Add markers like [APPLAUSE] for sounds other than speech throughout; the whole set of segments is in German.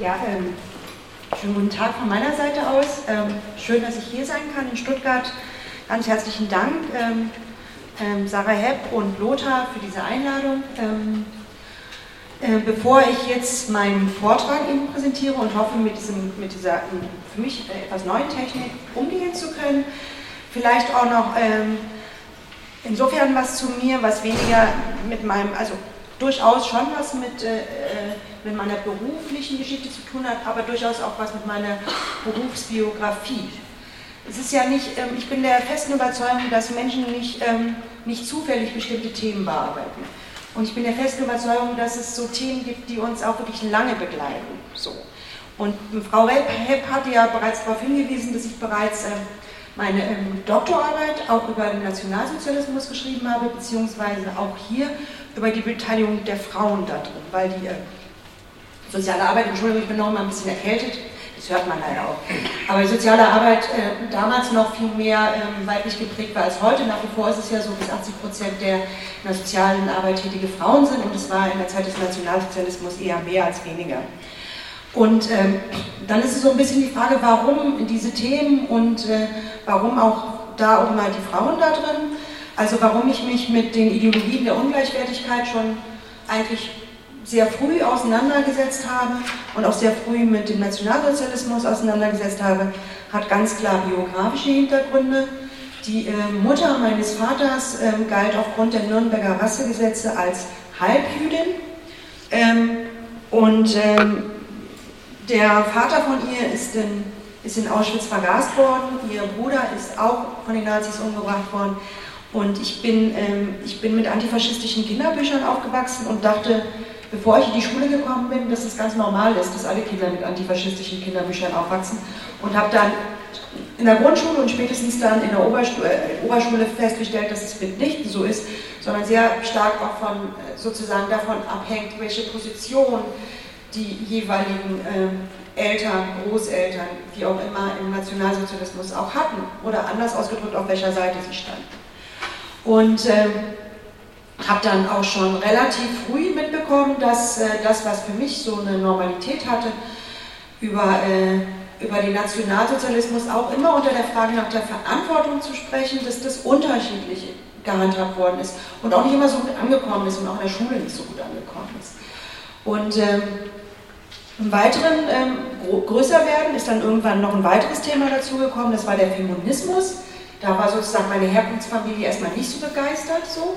Ja, ähm, schönen guten Tag von meiner Seite aus. Ähm, schön, dass ich hier sein kann in Stuttgart. Ganz herzlichen Dank, ähm, ähm Sarah Hepp und Lothar, für diese Einladung. Ähm, äh, bevor ich jetzt meinen Vortrag Ihnen präsentiere und hoffe, mit, diesem, mit dieser ähm, für mich äh, etwas neuen Technik umgehen zu können, vielleicht auch noch insofern was zu mir, was weniger mit meinem, also durchaus schon was mit, äh, äh, mit meiner beruflichen Geschichte zu tun hat, aber durchaus auch was mit meiner Berufsbiografie. Es ist ja nicht, ähm, ich bin der festen Überzeugung, dass Menschen nicht, ähm, nicht zufällig bestimmte Themen bearbeiten. Und ich bin der festen Überzeugung, dass es so Themen gibt, die uns auch wirklich lange begleiten. So. Und Frau Hepp hatte ja bereits darauf hingewiesen, dass ich bereits meine ähm, Doktorarbeit auch über den Nationalsozialismus geschrieben habe, beziehungsweise auch hier über die Beteiligung der Frauen da drin, weil die äh, soziale Arbeit, Entschuldigung, ich bin noch mal ein bisschen erkältet, das hört man leider auch, aber die soziale Arbeit äh, damals noch viel mehr ähm, weiblich geprägt war als heute. Nach wie vor ist es ja so, bis 80 Prozent der in der sozialen Arbeit tätige Frauen sind und es war in der Zeit des Nationalsozialismus eher mehr als weniger. Und ähm, dann ist es so ein bisschen die Frage, warum diese Themen und äh, warum auch da auch mal die Frauen da drin. Also warum ich mich mit den Ideologien der Ungleichwertigkeit schon eigentlich sehr früh auseinandergesetzt habe und auch sehr früh mit dem Nationalsozialismus auseinandergesetzt habe, hat ganz klar biografische Hintergründe. Die äh, Mutter meines Vaters äh, galt aufgrund der Nürnberger Rassegesetze als Halbjüdin. Ähm, und ähm, der Vater von ihr ist in, ist in Auschwitz vergast worden, ihr Bruder ist auch von den Nazis umgebracht worden. Und ich bin, ähm, ich bin mit antifaschistischen Kinderbüchern aufgewachsen und dachte, bevor ich in die Schule gekommen bin, dass es ganz normal ist, dass alle Kinder mit antifaschistischen Kinderbüchern aufwachsen. Und habe dann in der Grundschule und spätestens dann in der äh, Oberschule festgestellt, dass es mitnichten so ist, sondern sehr stark auch von, äh, sozusagen davon abhängt, welche Position die jeweiligen äh, Eltern, Großeltern, wie auch immer im Nationalsozialismus auch hatten oder anders ausgedrückt, auf welcher Seite sie standen. Und äh, habe dann auch schon relativ früh mitbekommen, dass äh, das, was für mich so eine Normalität hatte, über, äh, über den Nationalsozialismus auch immer unter der Frage nach der Verantwortung zu sprechen, dass das unterschiedlich gehandhabt worden ist und auch nicht immer so gut angekommen ist und auch in der Schule nicht so gut angekommen ist. Und ähm, im weiteren ähm, größer werden ist dann irgendwann noch ein weiteres Thema dazugekommen, das war der Feminismus. Da war sozusagen meine Herkunftsfamilie erstmal nicht so begeistert so.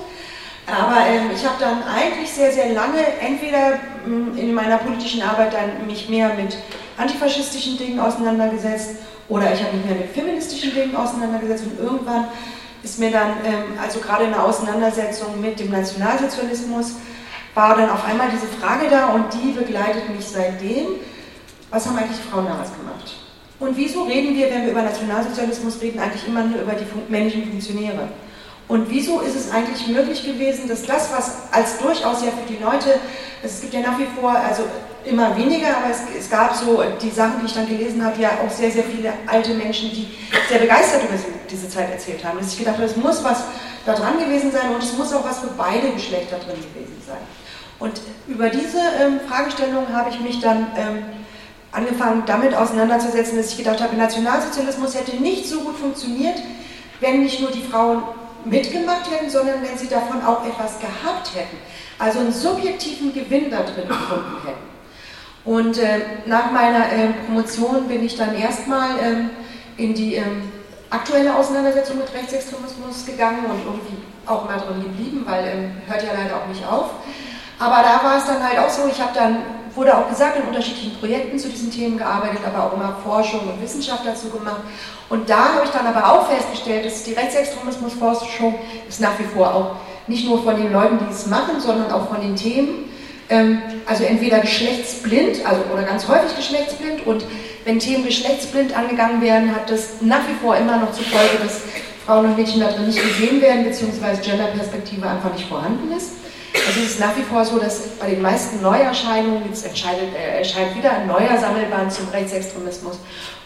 Aber ähm, ich habe dann eigentlich sehr, sehr lange entweder mh, in meiner politischen Arbeit dann mich mehr mit antifaschistischen Dingen auseinandergesetzt oder ich habe mich mehr mit feministischen Dingen auseinandergesetzt und irgendwann ist mir dann, ähm, also gerade in der Auseinandersetzung mit dem Nationalsozialismus, war dann auf einmal diese Frage da und die begleitet mich seitdem. Was haben eigentlich Frauen damals gemacht? Und wieso reden wir, wenn wir über Nationalsozialismus reden, eigentlich immer nur über die männlichen Funktionäre? Und wieso ist es eigentlich möglich gewesen, dass das, was als durchaus ja für die Leute, es gibt ja nach wie vor, also immer weniger, aber es, es, gab so die Sachen, die ich dann gelesen habe, ja auch sehr, sehr viele alte Menschen, die sehr begeistert über diese Zeit erzählt haben. Dass ich gedacht habe, es muss was da dran gewesen sein und es muss auch was für beide Geschlechter drin gewesen sein. Und über diese ähm, Fragestellung habe ich mich dann ähm, angefangen, damit auseinanderzusetzen, dass ich gedacht habe, Nationalsozialismus hätte nicht so gut funktioniert, wenn nicht nur die Frauen mitgemacht hätten, sondern wenn sie davon auch etwas gehabt hätten. Also einen subjektiven Gewinn da drin gefunden hätten. Und äh, nach meiner äh, Promotion bin ich dann erstmal ähm, in die ähm, aktuelle Auseinandersetzung mit Rechtsextremismus gegangen und irgendwie auch mal drin geblieben, weil ähm, hört ja leider auch nicht auf. Aber da war es dann halt auch so, ich habe dann, wurde auch gesagt, in unterschiedlichen Projekten zu diesen Themen gearbeitet, aber auch immer Forschung und Wissenschaft dazu gemacht. Und da habe ich dann aber auch festgestellt, dass die Rechtsextremismusforschung ist nach wie vor auch nicht nur von den Leuten, die es machen, sondern auch von den Themen. Ähm, also entweder geschlechtsblind, also oder ganz häufig geschlechtsblind. Und wenn Themen geschlechtsblind angegangen werden, hat das nach wie vor immer noch zur Folge, dass Frauen und Mädchen da drin nicht gesehen werden, beziehungsweise Genderperspektive einfach nicht vorhanden ist. Also es ist nach wie vor so, dass bei den meisten Neuerscheinungen, jetzt entscheidet, äh, erscheint wieder ein neuer Sammelband zum Rechtsextremismus.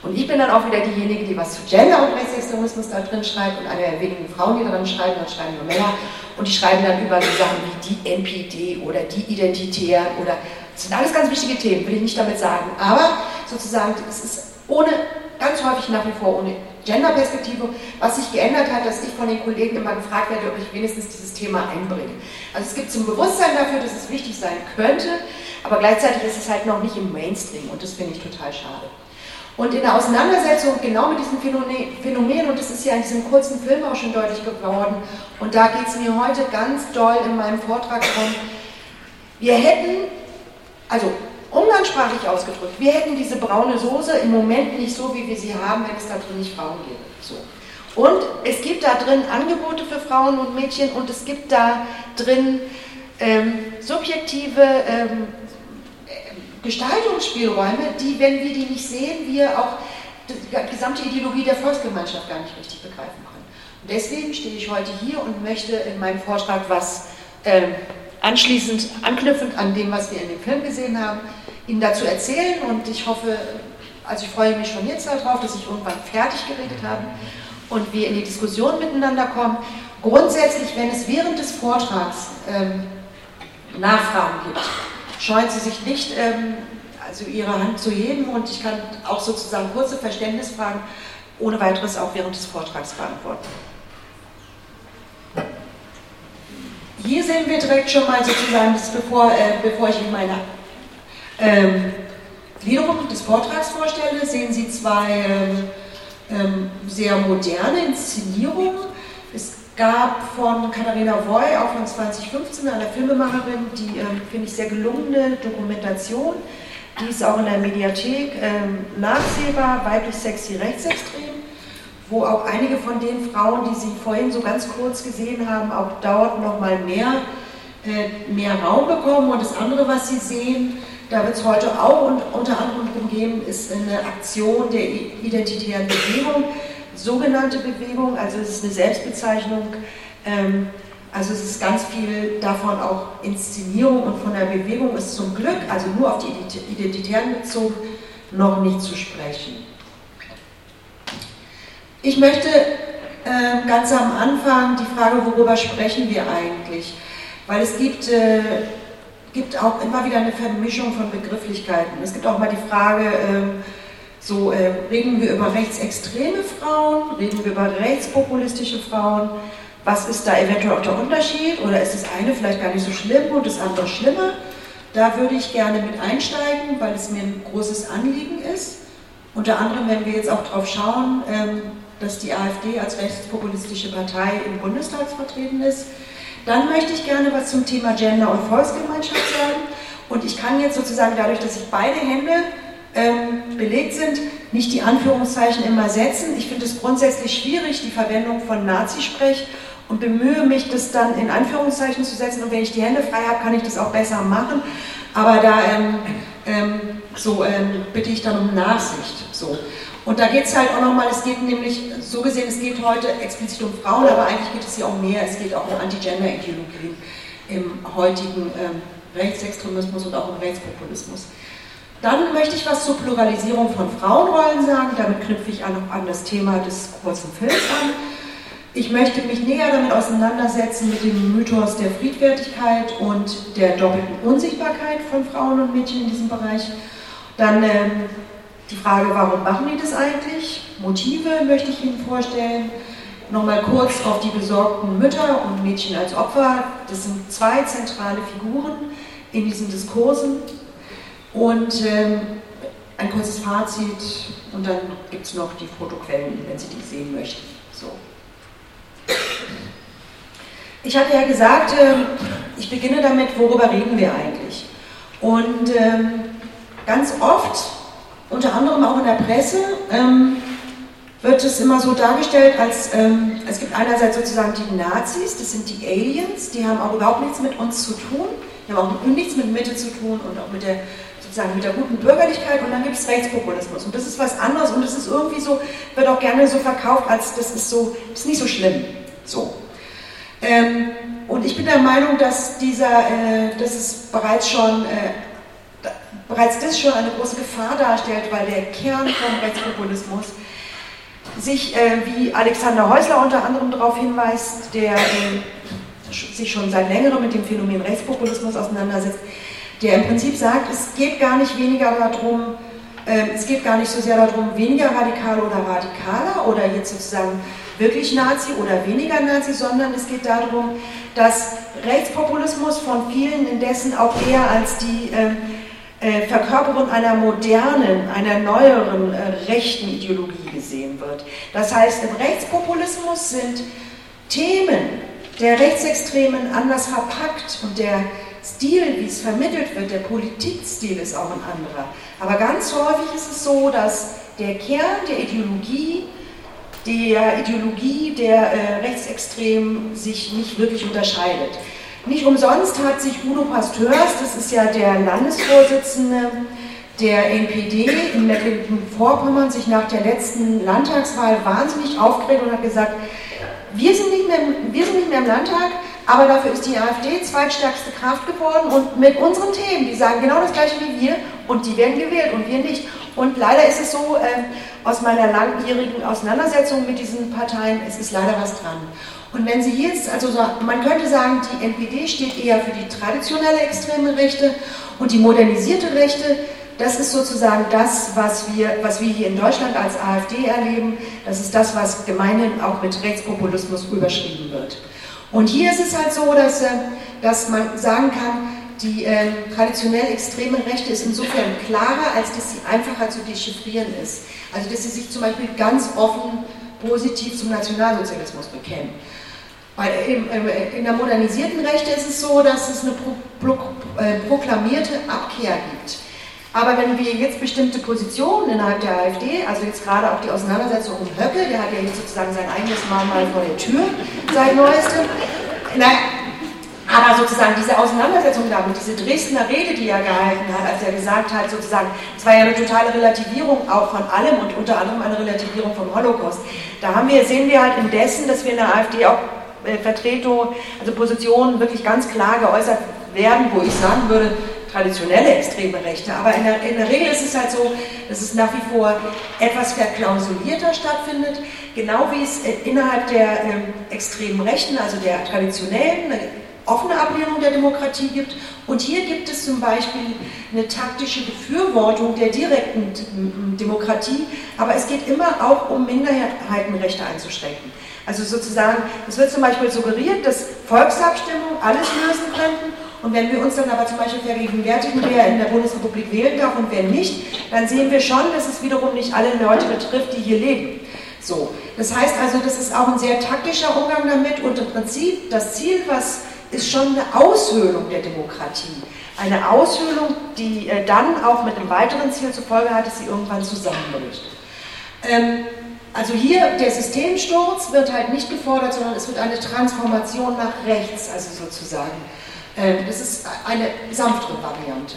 Und ich bin dann auch wieder diejenige, die was zu Gender und Rechtsextremismus da drin schreibt und eine der wenigen Frauen, die daran schreiben, dann schreiben nur Männer. Und die schreiben dann über so Sachen wie die NPD oder die Identitären oder Das sind alles ganz wichtige Themen, will ich nicht damit sagen. Aber sozusagen, es ist ohne, ganz häufig nach wie vor ohne Genderperspektive, was sich geändert hat, dass ich von den Kollegen immer gefragt werde, ob ich wenigstens dieses Thema einbringe. Also es gibt zum Bewusstsein dafür, dass es wichtig sein könnte, aber gleichzeitig ist es halt noch nicht im Mainstream und das finde ich total schade. Und in der Auseinandersetzung genau mit diesen Phänomenen, und das ist ja in diesem kurzen Film auch schon deutlich geworden, und da geht es mir heute ganz doll in meinem Vortrag darum, wir hätten, also umgangssprachlich ausgedrückt, wir hätten diese braune Soße im Moment nicht so, wie wir sie haben, wenn es da drin nicht Frauen gäbe. So. Und es gibt da drin Angebote für Frauen und Mädchen und es gibt da drin ähm, subjektive ähm, Gestaltungsspielräume, die, wenn wir die nicht sehen, wir auch die gesamte Ideologie der Volksgemeinschaft gar nicht richtig begreifen können. Und deswegen stehe ich heute hier und möchte in meinem Vortrag was ähm, anschließend anknüpfend an dem, was wir in dem Film gesehen haben, Ihnen dazu erzählen und ich hoffe, also ich freue mich schon jetzt darauf, dass ich irgendwann fertig geredet habe und wir in die Diskussion miteinander kommen. Grundsätzlich, wenn es während des Vortrags ähm, Nachfragen gibt, scheuen Sie sich nicht, ähm, also Ihre Hand zu heben und ich kann auch sozusagen kurze Verständnisfragen ohne weiteres auch während des Vortrags beantworten. Hier sehen wir direkt schon mal sozusagen, das bevor, äh, bevor ich Ihnen meine ähm, Gliederung des Vortrags vorstelle, sehen Sie zwei ähm, ähm, sehr moderne Inszenierungen. Es gab von Katharina Woy, auch von 2015, einer Filmemacherin, die, ähm, finde ich, sehr gelungene Dokumentation. Die ist auch in der Mediathek ähm, nachsehbar, weiblich sexy rechtsextrem wo auch einige von den Frauen, die Sie vorhin so ganz kurz gesehen haben, auch dort nochmal mehr, äh, mehr Raum bekommen. Und das andere, was Sie sehen, da wird es heute auch unter anderem darum gehen, ist eine Aktion der identitären Bewegung, sogenannte Bewegung, also es ist eine Selbstbezeichnung. Ähm, also es ist ganz viel davon auch Inszenierung und von der Bewegung ist zum Glück, also nur auf die Identitären bezogen, noch nicht zu sprechen. Ich möchte äh, ganz am Anfang die Frage, worüber sprechen wir eigentlich? Weil es gibt, äh, gibt auch immer wieder eine Vermischung von Begrifflichkeiten. Es gibt auch mal die Frage, äh, so äh, reden wir über rechtsextreme Frauen, reden wir über rechtspopulistische Frauen? Was ist da eventuell auch der Unterschied? Oder ist das eine vielleicht gar nicht so schlimm und das andere schlimmer? Da würde ich gerne mit einsteigen, weil es mir ein großes Anliegen ist. Unter anderem, wenn wir jetzt auch drauf schauen, ähm, dass die AfD als rechtspopulistische Partei im Bundestag vertreten ist. Dann möchte ich gerne was zum Thema Gender und Volksgemeinschaft sagen. Und ich kann jetzt sozusagen dadurch, dass ich beide Hände ähm, belegt sind, nicht die Anführungszeichen immer setzen. Ich finde es grundsätzlich schwierig, die Verwendung von Nazisprech und bemühe mich, das dann in Anführungszeichen zu setzen. Und wenn ich die Hände frei habe, kann ich das auch besser machen. Aber da ähm, ähm, so ähm, bitte ich dann um Nachsicht. So. Und da geht es halt auch nochmal, es geht nämlich, so gesehen, es geht heute explizit um Frauen, aber eigentlich geht es hier um mehr, es geht auch um Anti-Gender-Ideologien im heutigen ähm, Rechtsextremismus und auch im Rechtspopulismus. Dann möchte ich was zur Pluralisierung von Frauenrollen sagen, damit knüpfe ich an, an das Thema des kurzen Films an. Ich möchte mich näher damit auseinandersetzen mit dem Mythos der Friedfertigkeit und der doppelten Unsichtbarkeit von Frauen und Mädchen in diesem Bereich. Dann ähm, die Frage, warum machen die das eigentlich? Motive möchte ich Ihnen vorstellen. Nochmal kurz auf die besorgten Mütter und Mädchen als Opfer. Das sind zwei zentrale Figuren in diesen Diskursen. Und ähm, ein kurzes Fazit und dann gibt es noch die Fotoquellen, wenn Sie die sehen möchten. So. Ich hatte ja gesagt, äh, ich beginne damit, worüber reden wir eigentlich? Und ähm, ganz oft unter anderem auch in der Presse, ähm, wird es immer so dargestellt, als ähm, es gibt einerseits sozusagen die Nazis, das sind die Aliens, die haben auch überhaupt nichts mit uns zu tun, die haben auch nichts mit Mitte zu tun und auch mit der sozusagen mit der guten Bürgerlichkeit und dann gibt es Rechtspopulismus und das ist was anderes und das ist irgendwie so, wird auch gerne so verkauft, als das ist so, das ist nicht so schlimm. So. Ähm, und ich bin der Meinung, dass dieser, äh, dass es bereits schon äh, bereits das schon eine große Gefahr darstellt, weil der Kern vom Rechtspopulismus sich, äh, wie Alexander Häusler unter anderem darauf hinweist, der äh, sich schon seit längerem mit dem Phänomen Rechtspopulismus auseinandersetzt, der im Prinzip sagt, es geht gar nicht weniger darum, äh, es geht gar nicht so sehr darum, weniger radikal oder radikaler oder jetzt sozusagen wirklich Nazi oder weniger Nazi, sondern es geht darum, dass Rechtspopulismus von vielen indessen auch eher als die äh, äh, Verkörperung einer modernen, einer neueren äh, rechten Ideologie gesehen wird. Das heißt, im Rechtspopulismus sind Themen der Rechtsextremen anders verpackt und der Stil, wie es vermittelt wird, der Politikstil ist auch ein anderer. Aber ganz häufig ist es so, dass der Kern der Ideologie der Ideologie der äh, Rechtsextremen sich nicht wirklich unterscheidet. Nicht umsonst hat sich Udo Pasteurs, das ist ja der Landesvorsitzende der NPD in Mecklenburg-Vorpommern, sich nach der letzten Landtagswahl wahnsinnig aufgeregt und hat gesagt, wir sind, nicht mehr, wir sind nicht mehr im Landtag, aber dafür ist die AfD zweitstärkste Kraft geworden und mit unseren Themen, die sagen genau das gleiche wie wir und die werden gewählt und wir nicht. Und leider ist es so, äh, aus meiner langjährigen Auseinandersetzung mit diesen Parteien, es ist leider was dran. Und wenn Sie jetzt, also so, man könnte sagen, die NPD steht eher für die traditionelle extreme Rechte und die modernisierte Rechte, das ist sozusagen das, was wir, was wir hier in Deutschland als AfD erleben. Das ist das, was gemeinhin auch mit Rechtspopulismus überschrieben wird. Und hier ist es halt so, dass, äh, dass man sagen kann, die äh, traditionell extreme Rechte ist insofern klarer, als dass sie einfacher zu dechiffrieren ist. Also dass sie sich zum Beispiel ganz offen positiv zum Nationalsozialismus bekennen. Weil in der modernisierten Rechte ist es so, dass es eine äh, proklamierte Abkehr gibt. Aber wenn wir jetzt bestimmte Positionen innerhalb der AfD, also jetzt gerade auch die Auseinandersetzung um Höcke, der hat ja jetzt sozusagen sein eigenes Mahnmal vor der Tür seit neuestem, na, aber sozusagen diese Auseinandersetzung damit, diese Dresdner Rede, die er gehalten hat, als er gesagt hat, sozusagen, es war ja eine totale Relativierung auch von allem und unter anderem eine Relativierung vom Holocaust. Da haben wir, sehen wir halt indessen, dass wir in der AfD auch äh, Vertretung, also Positionen wirklich ganz klar geäußert werden, wo ich sagen würde, traditionelle extreme Rechte. Aber in der, in der, Regel ist es halt so, dass es nach wie vor etwas verklausulierter stattfindet, genau wie es äh, innerhalb der ähm, extremen Rechten, also der traditionellen, offene Ablehnung der Demokratie gibt. Und hier gibt es zum Beispiel eine taktische Befürwortung der direkten Demokratie, aber es geht immer auch um Minderheitenrechte einzuschränken. Also sozusagen, es wird zum Beispiel suggeriert, dass Volksabstimmungen alles lösen könnten. Und wenn wir uns dann aber zum Beispiel vergegenwärtigen, wer in der Bundesrepublik wählen darf und wer nicht, dann sehen wir schon, dass es wiederum nicht alle Leute betrifft, die hier leben. So, das heißt also, das ist auch ein sehr taktischer Umgang damit und im Prinzip das Ziel, was ist schon eine Aushöhlung der Demokratie. Eine Aushöhlung, die äh, dann auch mit einem weiteren Ziel zur Folge hat, dass sie irgendwann zusammenbricht. Ähm, also hier der Systemsturz wird halt nicht gefordert, sondern es wird eine Transformation nach rechts, also sozusagen. Ähm, das ist eine sanftere Variante.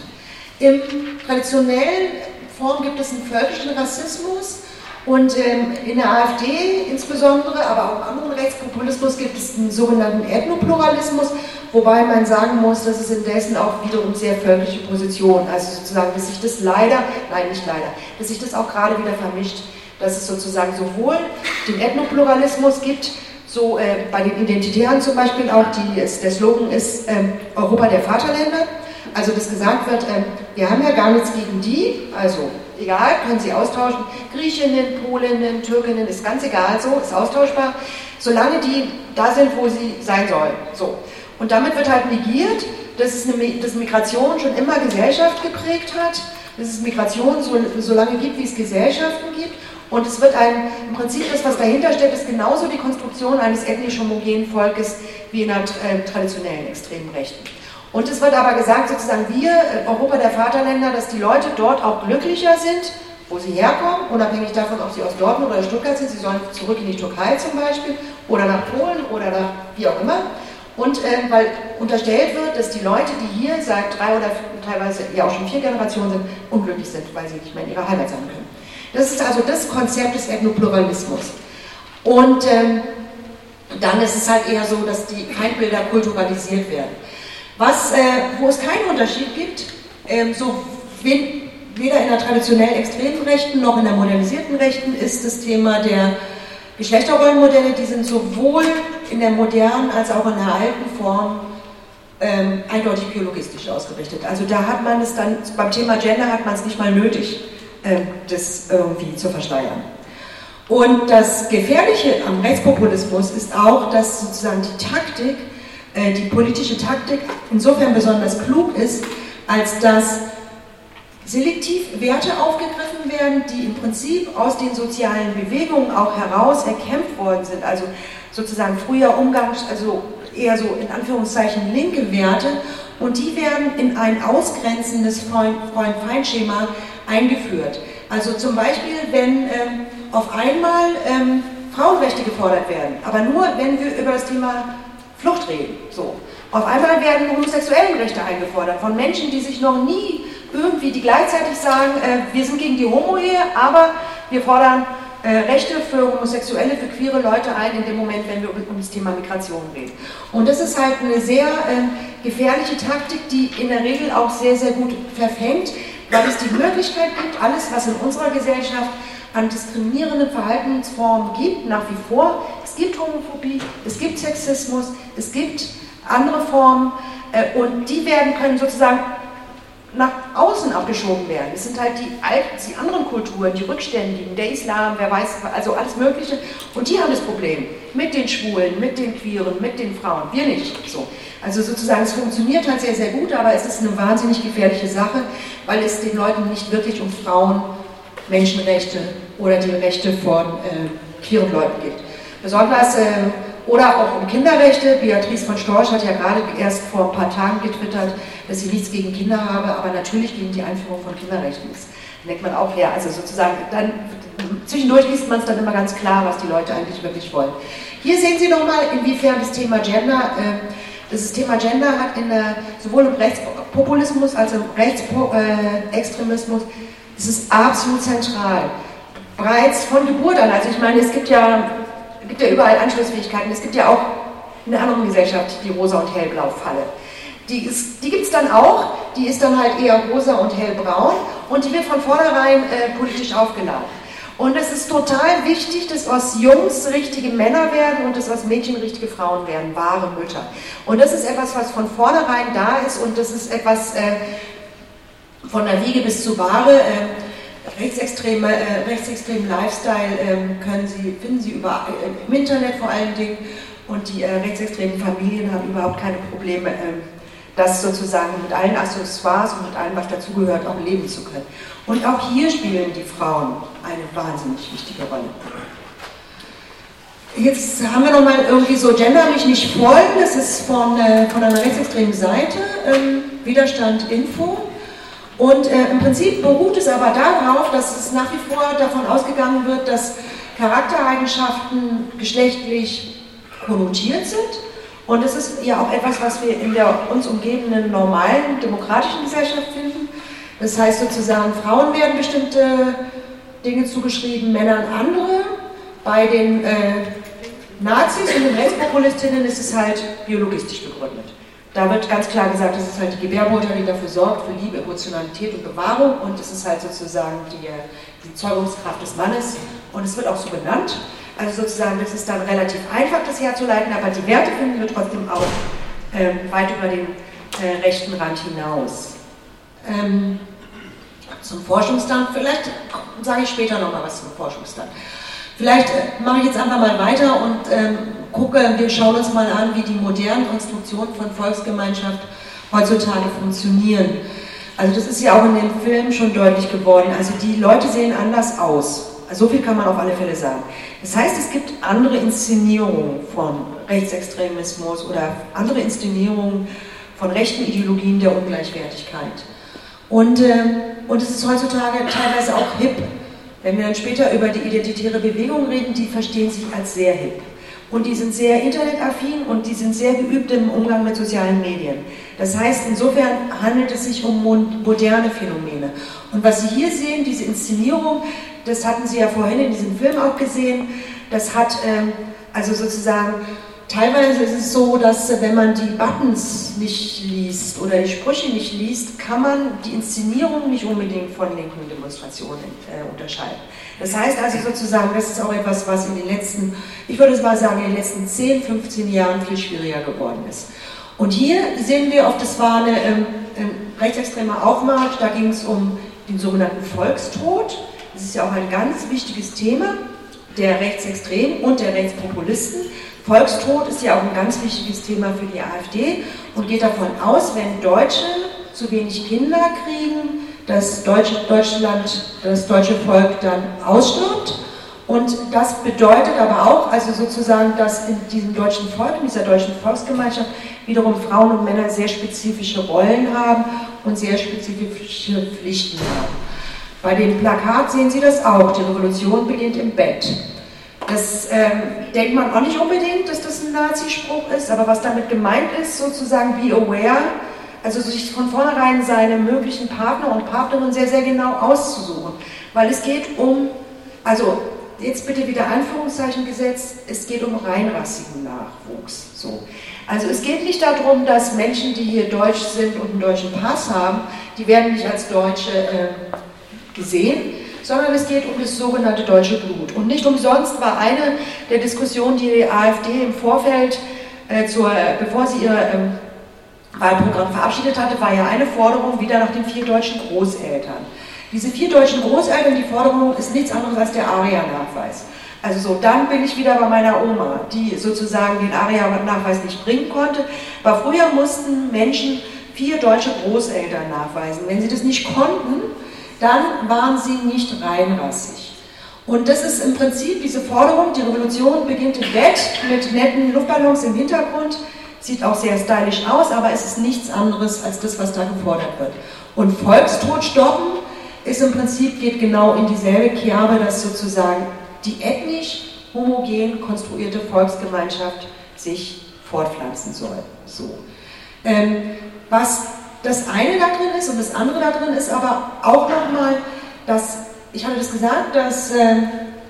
Im traditionellen Form gibt es einen völkischen Rassismus, und ähm, in der AfD insbesondere, aber auch im anderen Rechtspopulismus gibt es einen sogenannten Ethnopluralismus, wobei man sagen muss, dass es indessen auch wiederum sehr völkische Positionen, also sozusagen, dass sich das leider, nein, nicht leider, dass sich das auch gerade wieder vermischt, dass es sozusagen sowohl den Ethnopluralismus gibt, so äh, bei den Identitären zum Beispiel auch, die, der Slogan ist äh, Europa der Vaterländer, also dass gesagt wird, äh, wir haben ja gar nichts gegen die, also egal, können Sie austauschen. Griechinnen, Polinnen, Türkinnen, ist ganz egal, so, ist austauschbar, solange die da sind, wo sie sein sollen. So. Und damit wird halt negiert, dass, eine, dass Migration schon immer Gesellschaft geprägt hat, dass es Migration so, so lange gibt, wie es Gesellschaften gibt. Und es wird ein, im Prinzip das, was dahinter steht, ist genauso die Konstruktion eines ethnisch homogenen Volkes wie in einer äh, traditionellen extremen Rechten. Und es wird aber gesagt, sozusagen wir, äh, Europa der Vaterländer, dass die Leute dort auch glücklicher sind, wo sie herkommen, unabhängig davon, ob sie aus Dortmund oder Stuttgart sind. Sie sollen zurück in die Türkei zum Beispiel oder nach Polen oder nach wie auch immer. Und äh, weil unterstellt wird, dass die Leute, die hier seit drei oder teilweise ja auch schon vier Generationen sind, unglücklich sind, weil sie nicht mehr in ihrer Heimat sein können. Das ist also das Konzept des Ethnopluralismus. Und ähm, dann ist es halt eher so, dass die Feindbilder kulturalisiert werden. Was, äh, wo es keinen Unterschied gibt, ähm, so weder in der traditionellen extremen Rechten noch in der modernisierten Rechten, ist das Thema der Geschlechterrollenmodelle. Die sind sowohl in der modernen als auch in der alten Form ähm, eindeutig biologistisch ausgerichtet. Also da hat man es dann, beim Thema Gender hat man es nicht mal nötig, äh, das irgendwie zu verschleiern. Und das Gefährliche am Rechtspopulismus ist auch, dass sozusagen die Taktik, äh, die politische Taktik insofern besonders klug ist, als dass selektiv Werte aufgegriffen werden, die im Prinzip aus den sozialen Bewegungen auch heraus erkämpft worden sind. Also sozusagen früher Umgangs, also eher so in Anführungszeichen linke Werte und die werden in ein ausgrenzendes Freund-Feind-Schema eingeführt. Also zum Beispiel, wenn ähm, auf einmal ähm, Frauenrechte gefordert werden, aber nur wenn wir über das Thema Flucht reden. So. Auf einmal werden homosexuellen Rechte eingefordert von Menschen, die sich noch nie irgendwie, die gleichzeitig sagen, äh, wir sind gegen die Homo-Ehe, aber wir fordern äh, Rechte für Homosexuelle, für queere Leute ein, in dem Moment, wenn wir um, um das Thema Migration reden. Und das ist halt eine sehr äh, gefährliche Taktik, die in der Regel auch sehr, sehr gut verfängt, weil es die Möglichkeit gibt, alles, was in unserer Gesellschaft an diskriminierenden Verhaltensformen gibt, nach wie vor. Es gibt Homophobie, es gibt Sexismus, es gibt andere Formen äh, und die werden können sozusagen nach außen abgeschoben werden. Es sind halt die, alten, die anderen Kulturen, die Rückständigen, der Islam, wer weiß, also alles Mögliche. Und die haben das Problem mit den Schwulen, mit den Queeren, mit den Frauen. Wir nicht. So. Also sozusagen, es funktioniert halt sehr, sehr gut, aber es ist eine wahnsinnig gefährliche Sache, weil es den Leuten nicht wirklich um Frauen, Menschenrechte oder die Rechte von äh, queeren Leuten geht. Besonders äh, oder auch um Kinderrechte. Beatrice von Storch hat ja gerade erst vor ein paar Tagen getwittert, dass sie nichts gegen Kinder habe, aber natürlich gegen die Einführung von Kinderrechten ist. Denkt man auch, ja, also sozusagen, dann zwischendurch liest man es dann immer ganz klar, was die Leute eigentlich wirklich wollen. Hier sehen Sie nochmal, inwiefern das Thema Gender, äh, das Thema Gender hat in der, sowohl im Rechtspopulismus als auch im Rechtsextremismus, äh, es ist absolut zentral. Bereits von Geburt an, also ich meine, es gibt ja gibt ja überall Anschlussfähigkeiten. Es gibt ja auch in einer anderen Gesellschaft die rosa und hellblau Falle. Die, die gibt es dann auch, die ist dann halt eher rosa und hellbraun und die wird von vornherein äh, politisch aufgeladen. Und es ist total wichtig, dass aus Jungs richtige Männer werden und dass aus Mädchen richtige Frauen werden, wahre Mütter. Und das ist etwas, was von vornherein da ist und das ist etwas äh, von der Wiege bis zur Wahre. Äh, rechtsextreme, äh, rechtsextremen Lifestyle ähm, können Sie, finden Sie über, äh, im Internet vor allen Dingen und die äh, rechtsextremen Familien haben überhaupt keine Probleme, ähm, das sozusagen mit allen Accessoires und mit allem, was dazugehört, auch leben zu können. Und auch hier spielen die Frauen eine wahnsinnig wichtige Rolle. Jetzt haben wir nochmal irgendwie so genderlich nicht folgen, das ist von, äh, von einer rechtsextremen Seite, ähm, Widerstand Info. Und äh, im Prinzip beruht es aber darauf, dass es nach wie vor davon ausgegangen wird, dass Charaktereigenschaften geschlechtlich konnotiert sind. Und das ist ja auch etwas, was wir in der uns umgebenden normalen demokratischen Gesellschaft finden. Das heißt sozusagen, Frauen werden bestimmte Dinge zugeschrieben, Männern andere. Bei den äh, Nazis und den Rechtspopulistinnen ist es halt biologistisch begründet. Da wird ganz klar gesagt, das ist halt die Gebärmutter, die dafür sorgt, für Liebe, Emotionalität und Bewahrung und das ist halt sozusagen die, die Zeugungskraft des Mannes und es wird auch so benannt. Also sozusagen, das ist dann relativ einfach, das herzuleiten, aber die Werte finden wir trotzdem auch ähm, weit über den äh, rechten Rand hinaus. Ähm, zum Forschungsstand, vielleicht sage ich später nochmal was zum Forschungsstand. Vielleicht äh, mache ich jetzt einfach mal weiter und ähm, gucke, wir schauen uns mal an, wie die modernen Konstruktionen von Volksgemeinschaft heutzutage funktionieren. Also das ist ja auch in dem Film schon deutlich geworden. Also die Leute sehen anders aus. So viel kann man auf alle Fälle sagen. Das heißt, es gibt andere Inszenierungen von Rechtsextremismus oder andere Inszenierungen von rechten Ideologien der Ungleichwertigkeit. Und, äh, und es ist heutzutage teilweise auch hip. Wenn wir dann später über die identitäre Bewegung reden, die verstehen sich als sehr hip und die sind sehr internetaffin und die sind sehr geübt im Umgang mit sozialen Medien. Das heißt, insofern handelt es sich um moderne Phänomene. Und was Sie hier sehen, diese Inszenierung, das hatten Sie ja vorhin in diesem Film auch gesehen, das hat ähm, also sozusagen Teilweise ist es so, dass äh, wenn man die Buttons nicht liest oder die Sprüche nicht liest, kann man die Inszenierung nicht unbedingt von linken Demonstrationen äh, unterscheiden. Das heißt also sozusagen, das ist auch etwas, was in den letzten, ich würde es mal sagen, in den letzten 10, 15 Jahren viel schwieriger geworden ist. Und hier sehen wir oft, das war eine ähm, ähm, rechtsextremer Aufmarsch, da ging es um den sogenannten Volkstod. Das ist ja auch ein ganz wichtiges Thema der Rechtsextremen und der Rechtspopulisten. Volkstod ist ja auch ein ganz wichtiges Thema für die AfD und geht davon aus, wenn Deutsche zu wenig Kinder kriegen, dass Deutschland, das deutsche Volk dann ausstirbt. Und das bedeutet aber auch, also sozusagen, dass in diesem deutschen Volk, in dieser deutschen Volksgemeinschaft wiederum Frauen und Männer sehr spezifische Rollen haben und sehr spezifische Pflichten haben. Bei dem Plakat sehen Sie das auch, die Revolution beginnt im Bett. Das ähm, denkt man auch nicht unbedingt, dass das ein Nazispruch ist, aber was damit gemeint ist, sozusagen be aware, also sich von vornherein seine möglichen Partner und Partnerinnen sehr, sehr genau auszusuchen. Weil es geht um, also jetzt bitte wieder Anführungszeichen gesetzt, es geht um reinrassigen Nachwuchs. So. Also es geht nicht darum, dass Menschen, die hier deutsch sind und einen deutschen Pass haben, die werden nicht als Deutsche äh, gesehen, sondern es geht um das sogenannte deutsche Blut. Und nicht umsonst war eine der Diskussionen, die die AfD im Vorfeld, äh, zur, bevor sie ihr ähm, Wahlprogramm verabschiedet hatte, war ja eine Forderung wieder nach den vier deutschen Großeltern. Diese vier deutschen Großeltern, die Forderung ist nichts anderes als der ARIA-Nachweis. Also so, dann bin ich wieder bei meiner Oma, die sozusagen den ARIA-Nachweis nicht bringen konnte. Aber früher mussten Menschen vier deutsche Großeltern nachweisen. Wenn sie das nicht konnten, dann waren sie nicht reinrassig. Und das ist im Prinzip diese Forderung, die Revolution beginnt im Bett mit netten Luftballons im Hintergrund, sieht auch sehr stylisch aus, aber es ist nichts anderes als das, was da gefordert wird. Und Volkstod stoppen ist im Prinzip, geht genau in dieselbe Kerbe, dass sozusagen die ethnisch homogen konstruierte Volksgemeinschaft sich fortpflanzen soll. So. Ähm, was das eine da drin ist und das andere da drin ist aber auch nochmal, dass, ich hatte das gesagt, dass äh,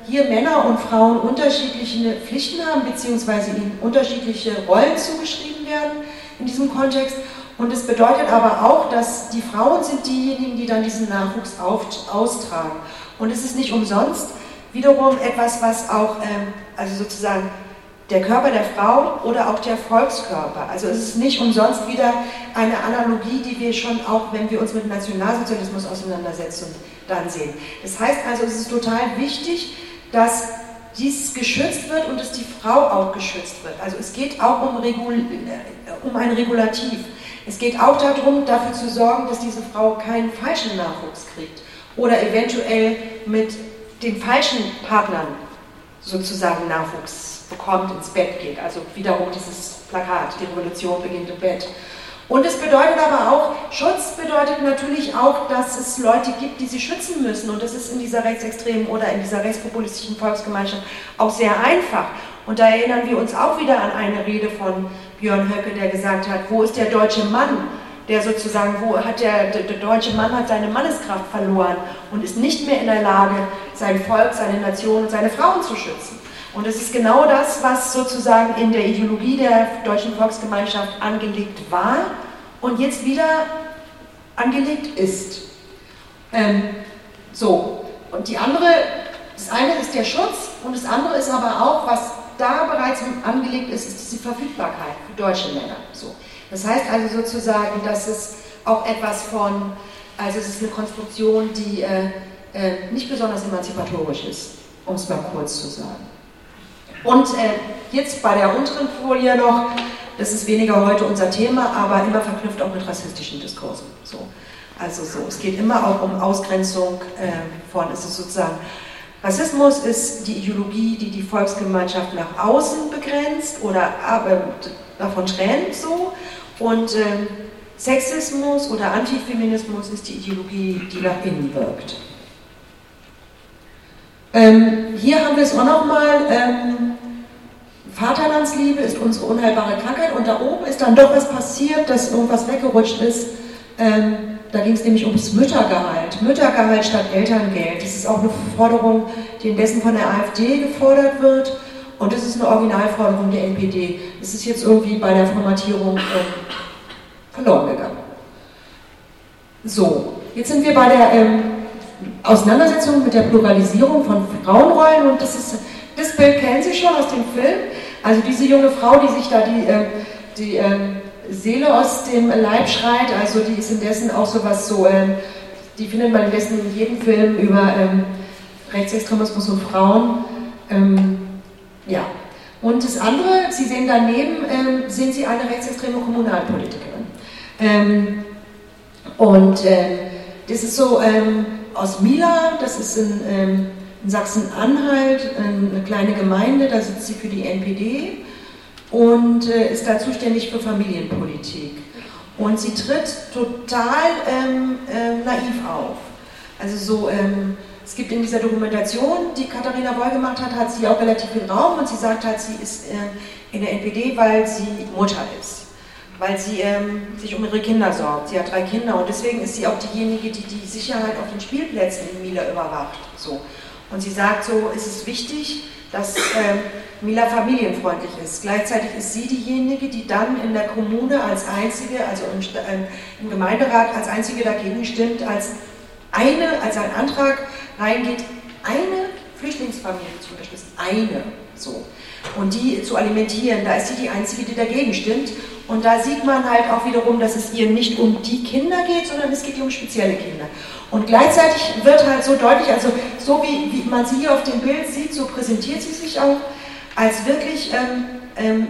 hier Männer und Frauen unterschiedliche Pflichten haben, beziehungsweise ihnen unterschiedliche Rollen zugeschrieben werden in diesem Kontext. Und es bedeutet aber auch, dass die Frauen sind diejenigen, die dann diesen Nachwuchs auf, austragen. Und es ist nicht umsonst wiederum etwas, was auch, ähm, also sozusagen der Körper der Frau oder auch der Volkskörper. Also es ist nicht umsonst wieder eine Analogie, die wir schon auch, wenn wir uns mit Nationalsozialismus auseinandersetzen, dann sehen. Das heißt also, es ist total wichtig, dass dies geschützt wird und dass die Frau auch geschützt wird. Also es geht auch um, Regul äh, um ein Regulativ. Es geht auch darum, dafür zu sorgen, dass diese Frau keinen falschen Nachwuchs kriegt oder eventuell mit den falschen Partnern sozusagen Nachwuchs bekommt, ins Bett geht. Also wiederum dieses Plakat, die Revolution beginnt im Bett. Und es bedeutet aber auch, Schutz bedeutet natürlich auch, dass es Leute gibt, die sie schützen müssen. Und das ist in dieser rechtsextremen oder in dieser rechtspopulistischen Volksgemeinschaft auch sehr einfach. Und da erinnern wir uns auch wieder an eine Rede von Björn Höcke, der gesagt hat, wo ist der deutsche Mann? Der sozusagen, wo hat der, der, deutsche Mann hat seine Manneskraft verloren und ist nicht mehr in der Lage, sein Volk, seine Nation und seine Frauen zu schützen. Und es ist genau das, was sozusagen in der Ideologie der deutschen Volksgemeinschaft angelegt war und jetzt wieder angelegt ist. Ähm, so, und die andere, das eine ist der Schutz und das andere ist aber auch, was da bereits angelegt ist, ist diese Verfügbarkeit für deutsche Männer. So. Das heißt also sozusagen, dass es auch etwas von, also es ist eine Konstruktion, die äh, äh, nicht besonders emanzipatorisch ist, um es mal kurz zu sagen. Und äh, jetzt bei der unteren Folie noch, das ist weniger heute unser Thema, aber immer verknüpft auch mit rassistischen Diskursen. So. Also so, es geht immer auch um Ausgrenzung äh, von, es ist sozusagen Rassismus ist die Ideologie, die die Volksgemeinschaft nach außen begrenzt oder äh, davon trennt so. Und äh, Sexismus oder Antifeminismus ist die Ideologie, die nach innen wirkt. Ähm, hier haben wir es auch nochmal. Ähm, Vaterlandsliebe ist unsere unheilbare Krankheit und da oben ist dann doch was passiert, dass irgendwas weggerutscht ist. Ähm, da ging es nämlich ums Müttergehalt. Müttergehalt statt Elterngeld. Das ist auch eine Forderung, die indessen von der AfD gefordert wird. Und das ist eine Originalforderung der NPD. Das ist jetzt irgendwie bei der Formatierung äh, verloren gegangen. So, jetzt sind wir bei der ähm, Auseinandersetzung mit der Pluralisierung von Frauenrollen. Und das, ist, das Bild kennen Sie schon aus dem Film. Also diese junge Frau, die sich da die, äh, die äh, Seele aus dem Leib schreit. Also die ist indessen auch sowas so, ähm, die findet man indessen in jedem Film über ähm, Rechtsextremismus und Frauen. Ähm, ja. Und das andere, Sie sehen daneben, ähm, sehen Sie eine rechtsextreme Kommunalpolitikerin. Ähm, und ähm, das ist so aus Mila, das ist in, in Sachsen-Anhalt, eine kleine Gemeinde, da sitzt sie für die NPD und äh, ist da zuständig für Familienpolitik. Und sie tritt total ähm, äh, naiv auf. Also so, ähm, es gibt in dieser Dokumentation, die Katharina Woll gemacht hat, hat sie auch relativ viel Raum und sie sagt halt, sie ist äh, in der NPD, weil sie Mutter ist. Weil sie ähm, sich um ihre Kinder sorgt. Sie hat drei Kinder und deswegen ist sie auch diejenige, die die Sicherheit auf den Spielplätzen in Mila überwacht. So. Und sie sagt so, ist es wichtig, dass ähm, Mila familienfreundlich ist. Gleichzeitig ist sie diejenige, die dann in der Kommune als einzige, also im, äh, im Gemeinderat als einzige dagegen stimmt, als eine, als ein Antrag reingeht, eine Flüchtlingsfamilie zu unterstützen. Eine. So. Und die zu alimentieren, da ist sie die Einzige, die dagegen stimmt. Und da sieht man halt auch wiederum, dass es ihr nicht um die Kinder geht, sondern es geht ihr um spezielle Kinder. Und gleichzeitig wird halt so deutlich, also so wie, wie man sie hier auf dem Bild sieht, so präsentiert sie sich auch als wirklich ähm, ähm,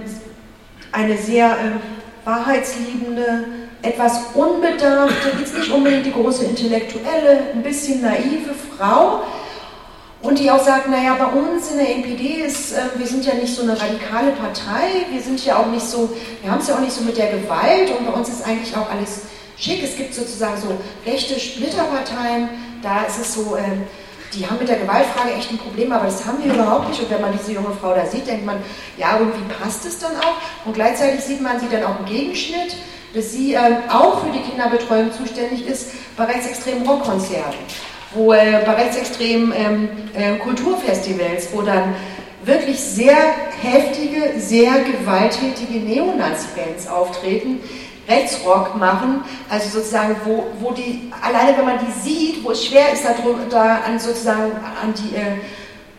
eine sehr ähm, wahrheitsliebende, etwas unbedarfte, jetzt nicht unbedingt die große Intellektuelle, ein bisschen naive Frau, und die auch sagt, naja, bei uns in der NPD ist, äh, wir sind ja nicht so eine radikale Partei, wir sind ja auch nicht so, wir haben es ja auch nicht so mit der Gewalt und bei uns ist eigentlich auch alles schick. Es gibt sozusagen so rechte Splitterparteien, da ist es so, ähm, die haben mit der Gewaltfrage echt ein Problem, aber das haben wir überhaupt nicht. Und wenn man diese junge Frau da sieht, denkt man, ja, irgendwie passt es dann auch. Und gleichzeitig sieht man sie dann auch im Gegenschnitt, dass sie ähm, auch für die Kinderbetreuung zuständig ist bei rechtsextremen Rockkonzerten, wo äh, bei rechtsextremen ähm, äh, Kulturfestivals, wo dann wirklich sehr heftige, sehr gewalttätige Neonazi-Bands auftreten, Rechtsrock machen, also sozusagen, wo, wo die, alleine wenn man die sieht, wo es schwer ist, da, da an sozusagen an die, äh,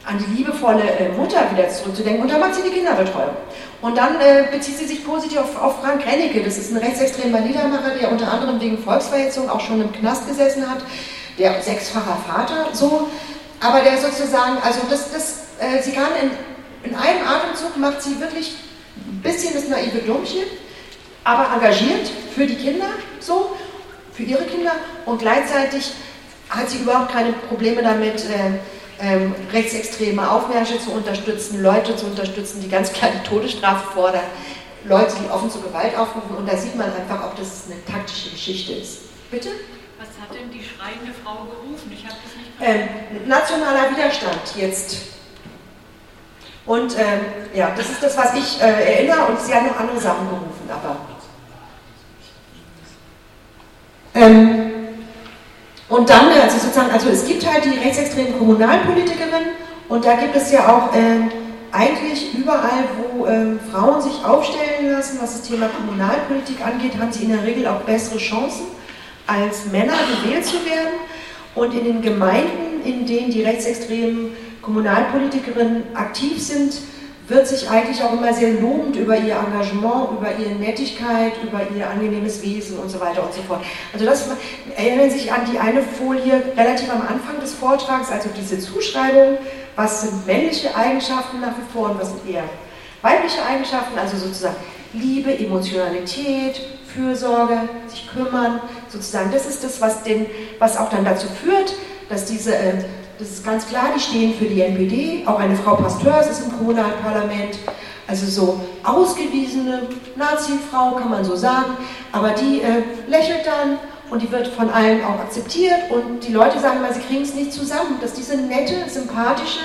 an die liebevolle äh, Mutter wieder zurückzudenken, und dann macht sie die Kinderbetreuung. Und dann äh, bezieht sie sich positiv auf, auf Frank Rennecke, das ist ein rechtsextremer Liedermacher, der unter anderem wegen Volksverhetzung auch schon im Knast gesessen hat, der sechsfacher Vater, so, aber der sozusagen, also das, das, äh, sie kann in, in einem Atemzug macht sie wirklich ein bisschen das naive Dummchen, aber engagiert für die Kinder, so, für ihre Kinder und gleichzeitig hat sie überhaupt keine Probleme damit, äh, ähm, rechtsextreme Aufmärsche zu unterstützen, Leute zu unterstützen, die ganz klar die Todesstrafe fordern, Leute, die offen zur Gewalt aufrufen und da sieht man einfach auch, dass es eine taktische Geschichte ist. Bitte? Was hat denn die schreiende Frau gerufen? Ich habe das nicht ähm, Nationaler Widerstand jetzt. Und ähm, ja, das ist das, was ich äh, erinnere und sie hat noch andere Sachen gerufen, aber ähm, und dann, also sozusagen, also es gibt halt die rechtsextremen Kommunalpolitikerinnen und da gibt es ja auch ähm, eigentlich überall, wo ähm, Frauen sich aufstellen lassen, was das Thema Kommunalpolitik angeht, haben sie in der Regel auch bessere Chancen, als Männer gewählt zu werden. Und in den Gemeinden, in denen die rechtsextremen Kommunalpolitikerinnen aktiv sind, wird sich eigentlich auch immer sehr lobend über ihr Engagement, über ihre Nettigkeit, über ihr angenehmes Wesen und so weiter und so fort. Also das erinnern sich an die eine Folie relativ am Anfang des Vortrags, also diese Zuschreibung, was sind männliche Eigenschaften nach wie vor und was sind eher weibliche Eigenschaften, also sozusagen Liebe, Emotionalität, Fürsorge, sich kümmern, sozusagen. Das ist das, was, den, was auch dann dazu führt, dass diese äh, das ist ganz klar, die stehen für die NPD. Auch eine Frau Pasteurs ist im Kommunalparlament. Also so ausgewiesene Nazi-Frau, kann man so sagen. Aber die äh, lächelt dann und die wird von allen auch akzeptiert. Und die Leute sagen mal, sie kriegen es nicht zusammen, dass diese nette, sympathische,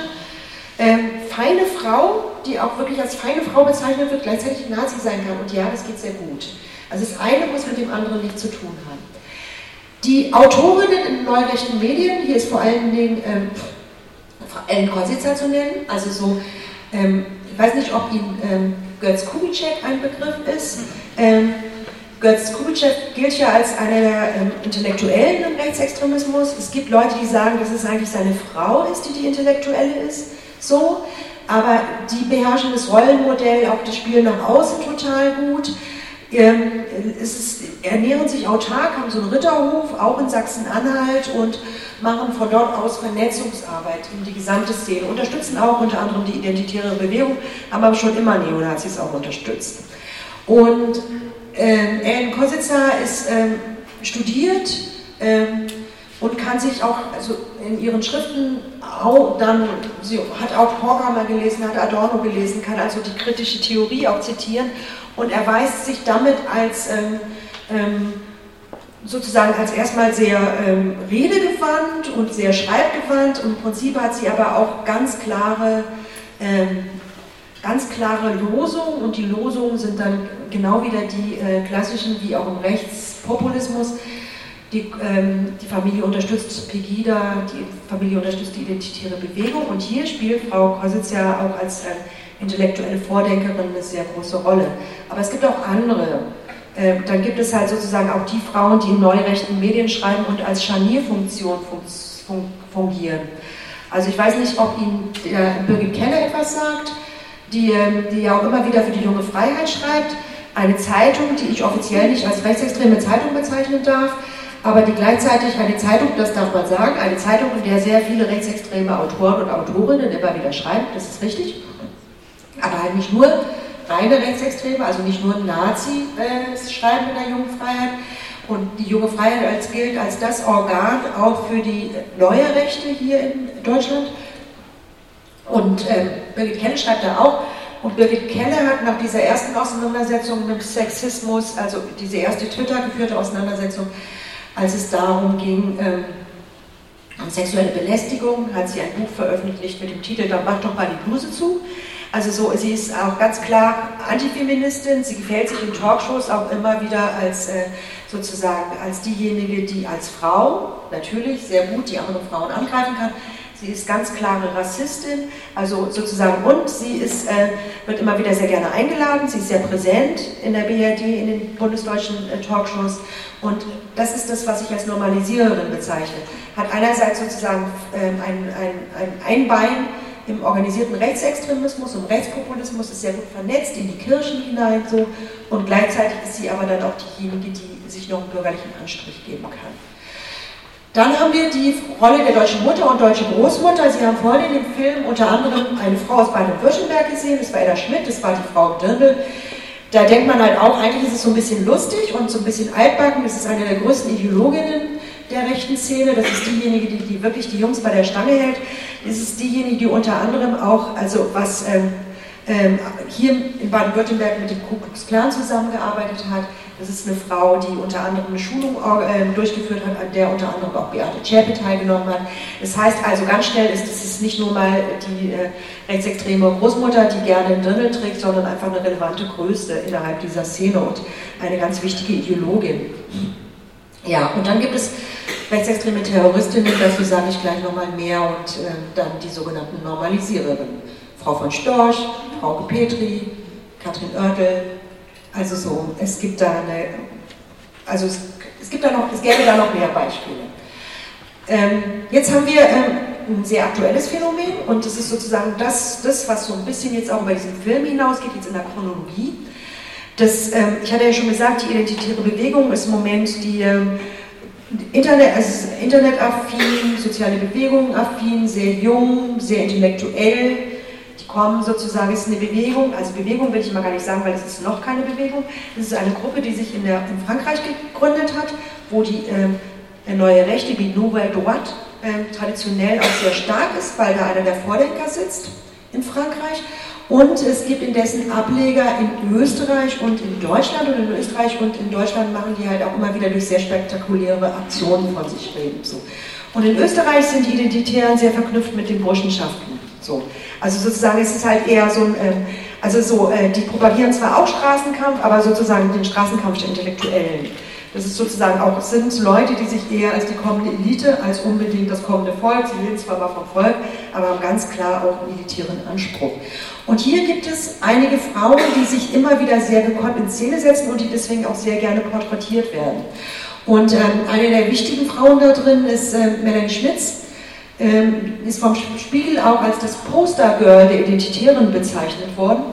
äh, feine Frau, die auch wirklich als feine Frau bezeichnet wird, gleichzeitig Nazi sein kann. Und ja, das geht sehr gut. Also das eine muss mit dem anderen nichts zu tun haben. Die Autorinnen in neurechten Medien, hier ist vor allen Dingen ähm, Ellen Korsitzer zu nennen, also so, ähm, ich weiß nicht, ob Ihnen ähm, Götz Kubitschek ein Begriff ist. Ähm, Götz Kubitschek gilt ja als einer der ähm, Intellektuellen im Rechtsextremismus. Es gibt Leute, die sagen, dass es eigentlich seine Frau ist, die die Intellektuelle ist. So, aber die beherrschen das Rollenmodell, auch das Spiel nach außen total gut. Ähm, ist, ernähren sich autark, haben so einen Ritterhof, auch in Sachsen-Anhalt und machen von dort aus Vernetzungsarbeit in die gesamte Szene, unterstützen auch unter anderem die identitäre Bewegung, haben aber schon immer Neonazis auch unterstützt. Und ähm, Ellen Kositzer ist ähm, studiert ähm, und kann sich auch also in ihren Schriften auch dann, sie hat auch Horkheimer gelesen, hat Adorno gelesen, kann also die kritische Theorie auch zitieren. Und erweist sich damit als ähm, ähm, sozusagen als erstmal sehr ähm, redegewandt und sehr schreibgewandt. Und im Prinzip hat sie aber auch ganz klare, ähm, ganz klare Losungen. Und die Losungen sind dann genau wieder die äh, klassischen wie auch im Rechtspopulismus. Die, ähm, die, Familie unterstützt Pegida, die Familie unterstützt die identitäre Bewegung und hier spielt Frau Kositz ja auch als äh, intellektuelle Vordenkerin eine sehr große Rolle. Aber es gibt auch andere. Äh, dann gibt es halt sozusagen auch die Frauen, die in neurechten Medien schreiben und als Scharnierfunktion fun fungieren. Also ich weiß nicht, ob Ihnen der Birgit Keller etwas sagt, die, ähm, die ja auch immer wieder für die junge Freiheit schreibt. Eine Zeitung, die ich offiziell nicht als rechtsextreme Zeitung bezeichnen darf, aber die gleichzeitig eine Zeitung, das darf man sagen, eine Zeitung, in der sehr viele rechtsextreme Autoren und Autorinnen immer wieder schreiben, das ist richtig aber halt nicht nur reine Rechtsextreme, also nicht nur Nazi äh, schreiben in der jungen Freiheit. Und die junge Freiheit als, gilt als das Organ auch für die neue Rechte hier in Deutschland. Und äh, Birgit Kelle schreibt da auch, und Birgit Kelle hat nach dieser ersten Auseinandersetzung mit Sexismus, also diese erste Twitter geführte Auseinandersetzung, als es darum ging, ähm, um sexuelle Belästigung, hat sie ein Buch veröffentlicht mit dem Titel Dann mach doch mal die Bluse zu. Also so, sie ist auch ganz klar Antifeministin, sie gefällt sich in Talkshows auch immer wieder als äh, sozusagen als diejenige, die als Frau natürlich sehr gut die anderen Frauen angreifen kann. Sie ist ganz klare Rassistin, also sozusagen und sie ist, äh, wird immer wieder sehr gerne eingeladen, sie ist sehr präsent in der BRD, in den bundesdeutschen äh, Talkshows und das ist das, was ich als Normalisiererin bezeichne. Hat einerseits sozusagen ähm, ein, ein, ein, ein Bein im organisierten Rechtsextremismus und Rechtspopulismus ist sehr gut vernetzt in die Kirchen hinein so und gleichzeitig ist sie aber dann auch diejenige, die sich noch einen bürgerlichen Anstrich geben kann. Dann haben wir die Rolle der deutschen Mutter und deutschen Großmutter. Sie haben vorhin in dem Film unter anderem eine Frau aus Baden-Württemberg gesehen, das war Edda Schmidt, das war die Frau Dirndl. Da denkt man halt auch, eigentlich ist es so ein bisschen lustig und so ein bisschen altbacken. Das ist eine der größten Ideologinnen der rechten Szene. Das ist diejenige, die, die wirklich die Jungs bei der Stange hält. Das ist diejenige, die unter anderem auch, also was ähm, hier in Baden-Württemberg mit dem Ku Klux Klan zusammengearbeitet hat. Das ist eine Frau, die unter anderem eine Schulung äh, durchgeführt hat, an der unter anderem auch Beate Zschäpe teilgenommen hat. Das heißt also ganz schnell ist es nicht nur mal die äh, rechtsextreme Großmutter, die gerne einen Dirndl trägt, sondern einfach eine relevante Größe innerhalb dieser Szene und eine ganz wichtige Ideologin. Ja, und dann gibt es rechtsextreme Terroristinnen, dazu sage ich gleich nochmal mehr, und äh, dann die sogenannten Normalisiererinnen. Frau von Storch, Frau Petri, Katrin Oertel, also so, es gibt da eine, also es, es, gibt da noch, es gäbe da noch mehr Beispiele. Ähm, jetzt haben wir ähm, ein sehr aktuelles Phänomen und das ist sozusagen das, das, was so ein bisschen jetzt auch über diesen Film hinausgeht, jetzt in der Chronologie. Das, ähm, ich hatte ja schon gesagt, die identitäre Bewegung ist im Moment die ähm, Internet, also internetaffin, soziale Bewegung affin, sehr jung, sehr intellektuell. Kommen sozusagen, es ist eine Bewegung, also Bewegung will ich mal gar nicht sagen, weil es ist noch keine Bewegung. Es ist eine Gruppe, die sich in, der, in Frankreich gegründet hat, wo die äh, neue Rechte, die Nouvelle Droite, äh, traditionell auch sehr stark ist, weil da einer der Vordenker sitzt in Frankreich. Und es gibt indessen Ableger in Österreich und in Deutschland. Und in Österreich und in Deutschland machen die halt auch immer wieder durch sehr spektakuläre Aktionen von sich reden. So. Und in Österreich sind die Identitären sehr verknüpft mit den Burschenschaften. So. Also sozusagen ist es halt eher so ein, ähm, also so, äh, die propagieren zwar auch Straßenkampf, aber sozusagen den Straßenkampf der Intellektuellen. Das ist sozusagen auch, es sind Leute, die sich eher als die kommende Elite, als unbedingt das kommende Volk, sie reden zwar mal vom Volk, aber haben ganz klar auch einen elitären Anspruch. Und hier gibt es einige Frauen, die sich immer wieder sehr gekonnt in Szene setzen und die deswegen auch sehr gerne porträtiert werden. Und ähm, eine der wichtigen Frauen da drin ist äh, Melanie Schmitz, ist vom Spiegel auch als das Postergirl der Identitären bezeichnet worden.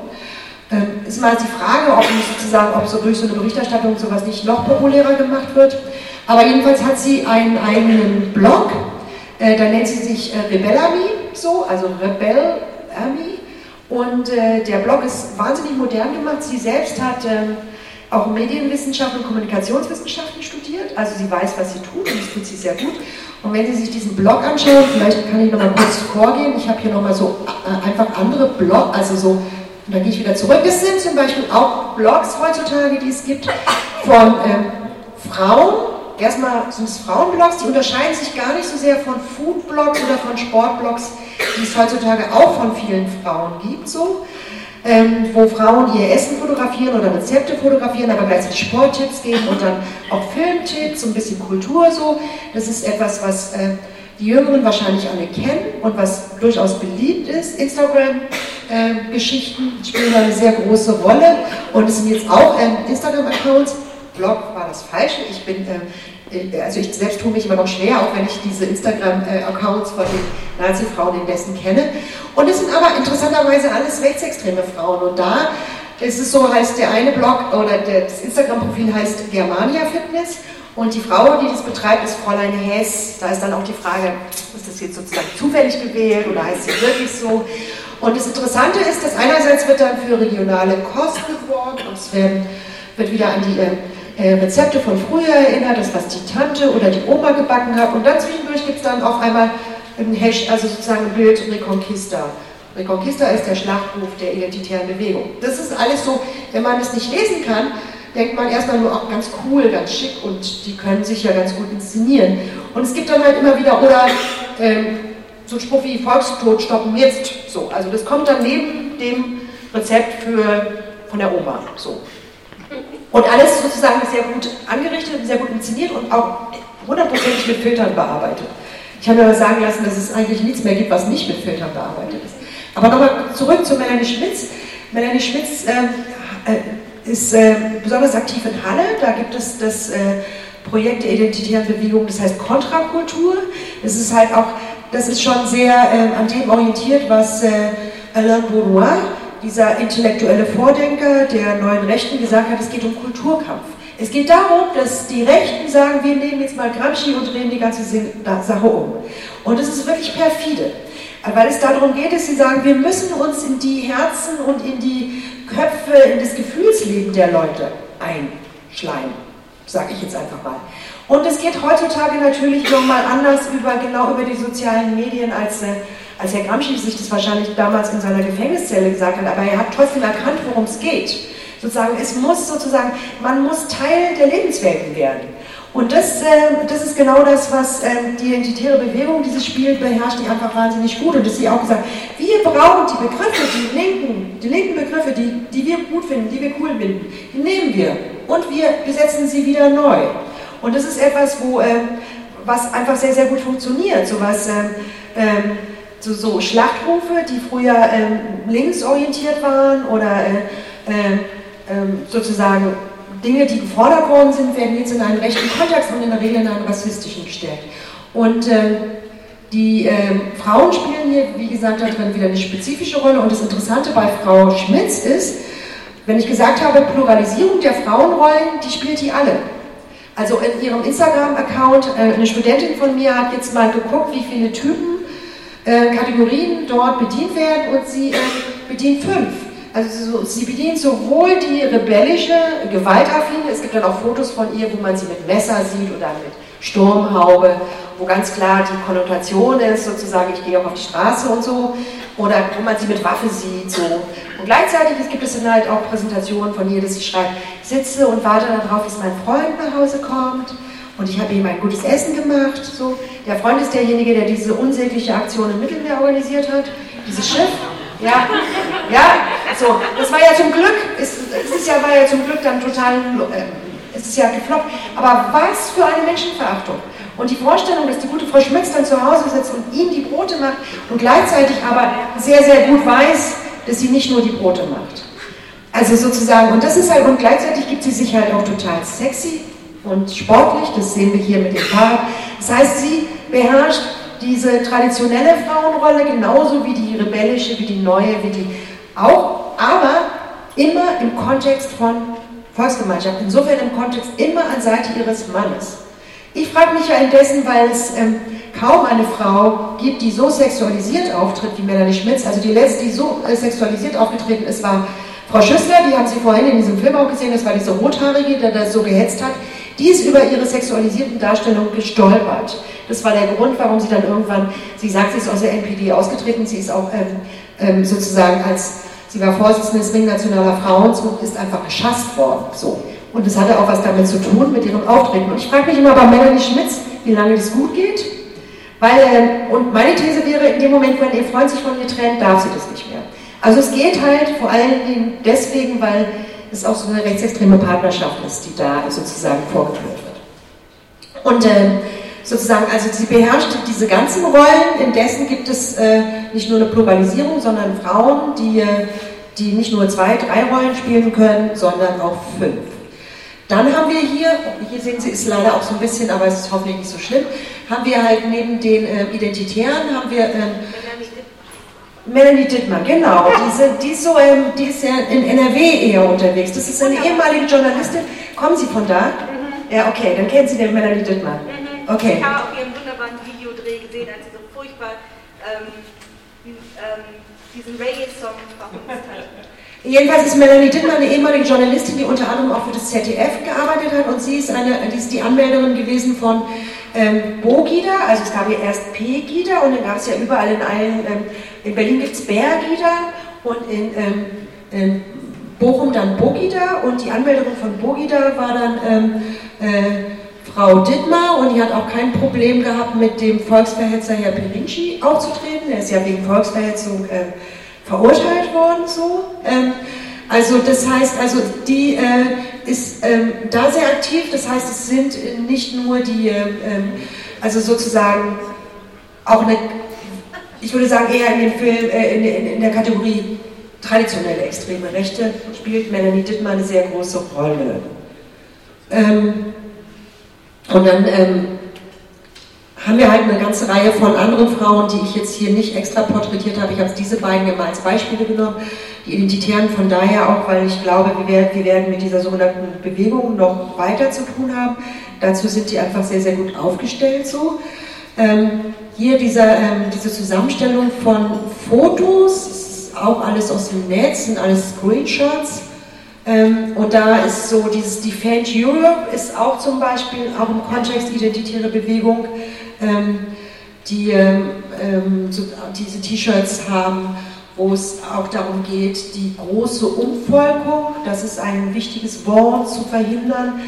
Ähm, ist mal die Frage, ob sozusagen, ob so durch so eine Berichterstattung sowas nicht noch populärer gemacht wird. Aber jedenfalls hat sie einen eigenen Blog, äh, da nennt sie sich äh, Rebellami, so, also Rebellami. Und äh, der Blog ist wahnsinnig modern gemacht. Sie selbst hat ähm, auch Medienwissenschaften und Kommunikationswissenschaften studiert, also sie weiß, was sie tut und das tut sie sehr gut. Und wenn Sie sich diesen Blog anschauen, vielleicht kann ich noch mal kurz vorgehen. Ich habe hier noch mal so äh, einfach andere Blog, also so, und dann gehe ich wieder zurück. Das sind zum Beispiel auch Blogs heutzutage, die es gibt von ähm, Frauen. Erstmal sind es Frauenblogs, die unterscheiden sich gar nicht so sehr von Foodblogs oder von Sportblogs, die es heutzutage auch von vielen Frauen gibt. So ähm, wo Frauen ihr Essen fotografieren oder Rezepte fotografieren, aber gleichzeitig Sporttipps geben und dann auch Filmtipps, so ein bisschen Kultur so. Das ist etwas, was äh, die Jüngeren wahrscheinlich alle kennen und was durchaus beliebt ist. Instagram-Geschichten äh, spielen eine sehr große Rolle und es sind jetzt auch äh, Instagram-Accounts. Blog war das Falsche. Ich bin äh, äh, also ich selbst tue mich immer noch schwer, auch wenn ich diese Instagram-Accounts von den Nazi-Frauen im Westen kenne. Und es sind aber interessanterweise alles rechtsextreme Frauen. Und da ist es so, heißt der eine Blog oder das Instagram-Profil heißt Germania Fitness. Und die Frau, die das betreibt, ist Fräulein Hess. Da ist dann auch die Frage, ist das jetzt sozusagen zufällig gewählt oder heißt sie wirklich so? Und das Interessante ist, dass einerseits wird dann für regionale Kosten geworben und es werden, wird wieder an die äh, Rezepte von früher erinnert, das was die Tante oder die Oma gebacken hat und dann zwischendurch gibt es dann auf einmal ein Hash, also sozusagen ein Bild Reconquista. Reconquista ist der Schlachtruf der identitären Bewegung. Das ist alles so, wenn man es nicht lesen kann, denkt man erstmal nur auch ganz cool, ganz schick und die können sich ja ganz gut inszenieren. Und es gibt dann halt immer wieder, oder ähm, so ein Spruch wie Volkstod stoppen jetzt, so. Also das kommt dann neben dem Rezept für, von der Oma, so. Und alles sozusagen sehr gut angerichtet, sehr gut inszeniert und auch hundertprozentig mit Filtern bearbeitet. Ich habe mir aber sagen lassen, dass es eigentlich nichts mehr gibt, was nicht mit Filtern bearbeitet ist. Aber nochmal zurück zu Melanie Schmitz. Melanie Schmitz äh, äh, ist äh, besonders aktiv in Halle. Da gibt es das äh, Projekt der identitären Bewegung, das heißt Kontrakultur. Das ist halt auch, das ist schon sehr äh, an dem orientiert, was äh, Alain Bournois dieser intellektuelle Vordenker der neuen Rechten gesagt hat, es geht um Kulturkampf. Es geht darum, dass die Rechten sagen, wir nehmen jetzt mal Gramsci und drehen die ganze Sache um. Und es ist wirklich perfide, weil es darum geht, dass sie sagen, wir müssen uns in die Herzen und in die Köpfe, in das Gefühlsleben der Leute einschleimen, sage ich jetzt einfach mal. Und es geht heutzutage natürlich nochmal anders über, genau über die sozialen Medien als als Herr Gramsci sich das wahrscheinlich damals in seiner Gefängniszelle gesagt hat, aber er hat trotzdem erkannt, worum es geht. Sozusagen, es muss sozusagen, man muss Teil der Lebenswelten werden. Und das, äh, das ist genau das, was äh, die identitäre Bewegung, dieses Spiel beherrscht, die einfach wahnsinnig gut. Und das sie auch gesagt, wir brauchen die Begriffe, die linken, die linken Begriffe, die, die wir gut finden, die wir cool finden, die nehmen wir und wir besetzen sie wieder neu. Und das ist etwas, wo, äh, was einfach sehr, sehr gut funktioniert. So was, ähm, ähm, so, so Schlachtrufe, die früher ähm, linksorientiert waren oder äh, äh, sozusagen Dinge, die gefordert worden sind, werden jetzt in einen rechten Kontext und in der Regel in einen rassistischen gestellt. Und äh, die ähm, Frauen spielen hier, wie gesagt, darin wieder eine spezifische Rolle. Und das Interessante bei Frau Schmitz ist, wenn ich gesagt habe, Pluralisierung der Frauenrollen, die spielt die alle. Also in ihrem Instagram-Account, äh, eine Studentin von mir hat jetzt mal geguckt, wie viele Typen äh, Kategorien dort bedient werden und sie äh, bedient fünf. Also so, sie bedient sowohl die rebellische, gewaltaffine, es gibt dann auch Fotos von ihr, wo man sie mit Messer sieht oder mit Sturmhaube, wo ganz klar die Konnotation ist, sozusagen, ich gehe auch auf die Straße und so, oder wo man sie mit Waffe sieht, so. Und gleichzeitig es gibt es dann halt auch Präsentationen von ihr, dass sie schreibt, sitze und warte darauf, bis mein Freund nach Hause kommt und ich habe ihm ein gutes Essen gemacht. So. Der Freund ist derjenige, der diese unsägliche Aktion im Mittelmeer organisiert hat, dieses Schiff. Ja, ja, so. Das war ja zum Glück, es, es ist ja, war ja zum Glück dann total, äh, es ist ja gefloppt. Aber was für eine Menschenverachtung. Und die Vorstellung, dass die gute Frau Schmitz dann zu Hause sitzt und ihm die Brote macht und gleichzeitig aber sehr, sehr gut weiß, dass sie nicht nur die Brote macht. Also sozusagen, und das ist halt, und gleichzeitig gibt sie sich halt auch total sexy und sportlich, das sehen wir hier mit dem Fahrrad. Das heißt, sie beherrscht diese traditionelle Frauenrolle genauso wie die rebellische, wie die neue, wie die auch, aber immer im Kontext von Volksgemeinschaft, insofern im Kontext immer an Seite ihres Mannes. Ich frage mich ja indessen, weil es ähm, kaum eine Frau gibt, die so sexualisiert auftritt wie Melanie Schmitz. Also die letzte, die so äh, sexualisiert aufgetreten ist, war Frau Schüssler, die haben Sie vorhin in diesem Film auch gesehen, das war diese Rothaarige, der das so gehetzt hat. Die ist über ihre sexualisierten Darstellungen gestolpert. Das war der Grund, warum sie dann irgendwann, sie sagt, sie ist aus der NPD ausgetreten, sie ist auch ähm, ähm, sozusagen als, sie war Vorsitzende des Ring Nationaler Frauen und ist einfach geschasst worden. So. Und das hatte auch was damit zu tun, mit ihrem Auftreten. Und ich frage mich immer bei Melanie Schmitz, wie lange das gut geht. Weil, äh, und meine These wäre, in dem Moment, wenn ihr Freund sich von ihr trennt, darf sie das nicht mehr. Also es geht halt vor allen Dingen deswegen, weil es auch so eine rechtsextreme Partnerschaft ist, die da sozusagen vorgeführt wird. Und äh, sozusagen, also sie beherrscht diese ganzen Rollen, indessen gibt es äh, nicht nur eine Pluralisierung, sondern Frauen, die, äh, die nicht nur zwei, drei Rollen spielen können, sondern auch fünf. Dann haben wir hier, hier sehen Sie, ist leider auch so ein bisschen, aber es ist hoffentlich nicht so schlimm, haben wir halt neben den äh, Identitären, haben wir ähm, Melanie Dittmer, genau. Diese, [LAUGHS] die, ist so, ähm, die ist ja in NRW eher unterwegs. Das ist eine ehemalige Journalistin. Kommen Sie von da? Mhm. Ja, okay, dann kennen Sie den Melanie Dittmer. Mhm. Okay. Ich habe auch Ihren wunderbaren Videodreh gesehen, als sie so furchtbar ähm, ähm, diesen Reggae-Song verhunzt hat. [LAUGHS] Jedenfalls ist Melanie Dittmer eine ehemalige Journalistin, die unter anderem auch für das ZDF gearbeitet hat. Und sie ist, eine, die, ist die Anmelderin gewesen von ähm, Bogida, also es gab ja erst P-Gida und dann gab es ja überall in allen, ähm, in Berlin gibt es Bergida und in, ähm, in, Bochum dann Bogida. Und die Anmelderin von Bogida war dann ähm, äh, Frau Dittmar. Und die hat auch kein Problem gehabt, mit dem Volksverhetzer Herr Perinci aufzutreten. Er ist ja wegen Volksverhetzung äh, verurteilt worden so. Ähm, also das heißt, also die äh, ist ähm, da sehr aktiv, das heißt, es sind nicht nur die, ähm, ähm, also sozusagen auch eine, ich würde sagen eher in dem Film, äh, in, in, in, der Kategorie traditionelle extreme Rechte spielt Melanie Dittmann eine sehr große Rolle. Ähm, und dann ähm, haben wir halt eine ganze Reihe von anderen Frauen, die ich jetzt hier nicht extra porträtiert habe. Ich habe diese beiden mal als Beispiele genommen. Die Identitären von daher auch, weil ich glaube, wir werden, mit dieser sogenannten Bewegung noch weiter zu tun haben. Dazu sind die einfach sehr, sehr gut aufgestellt so. Ähm, hier dieser, ähm, diese Zusammenstellung von Fotos, auch alles aus dem Netz, sind alles Screenshots. Ähm, und da ist so dieses Defend Europe ist auch zum Beispiel auch im Kontext identitäre Bewegung die ähm, ähm, so, diese T-Shirts haben, wo es auch darum geht, die große Umvolkung, das ist ein wichtiges Wort, zu verhindern,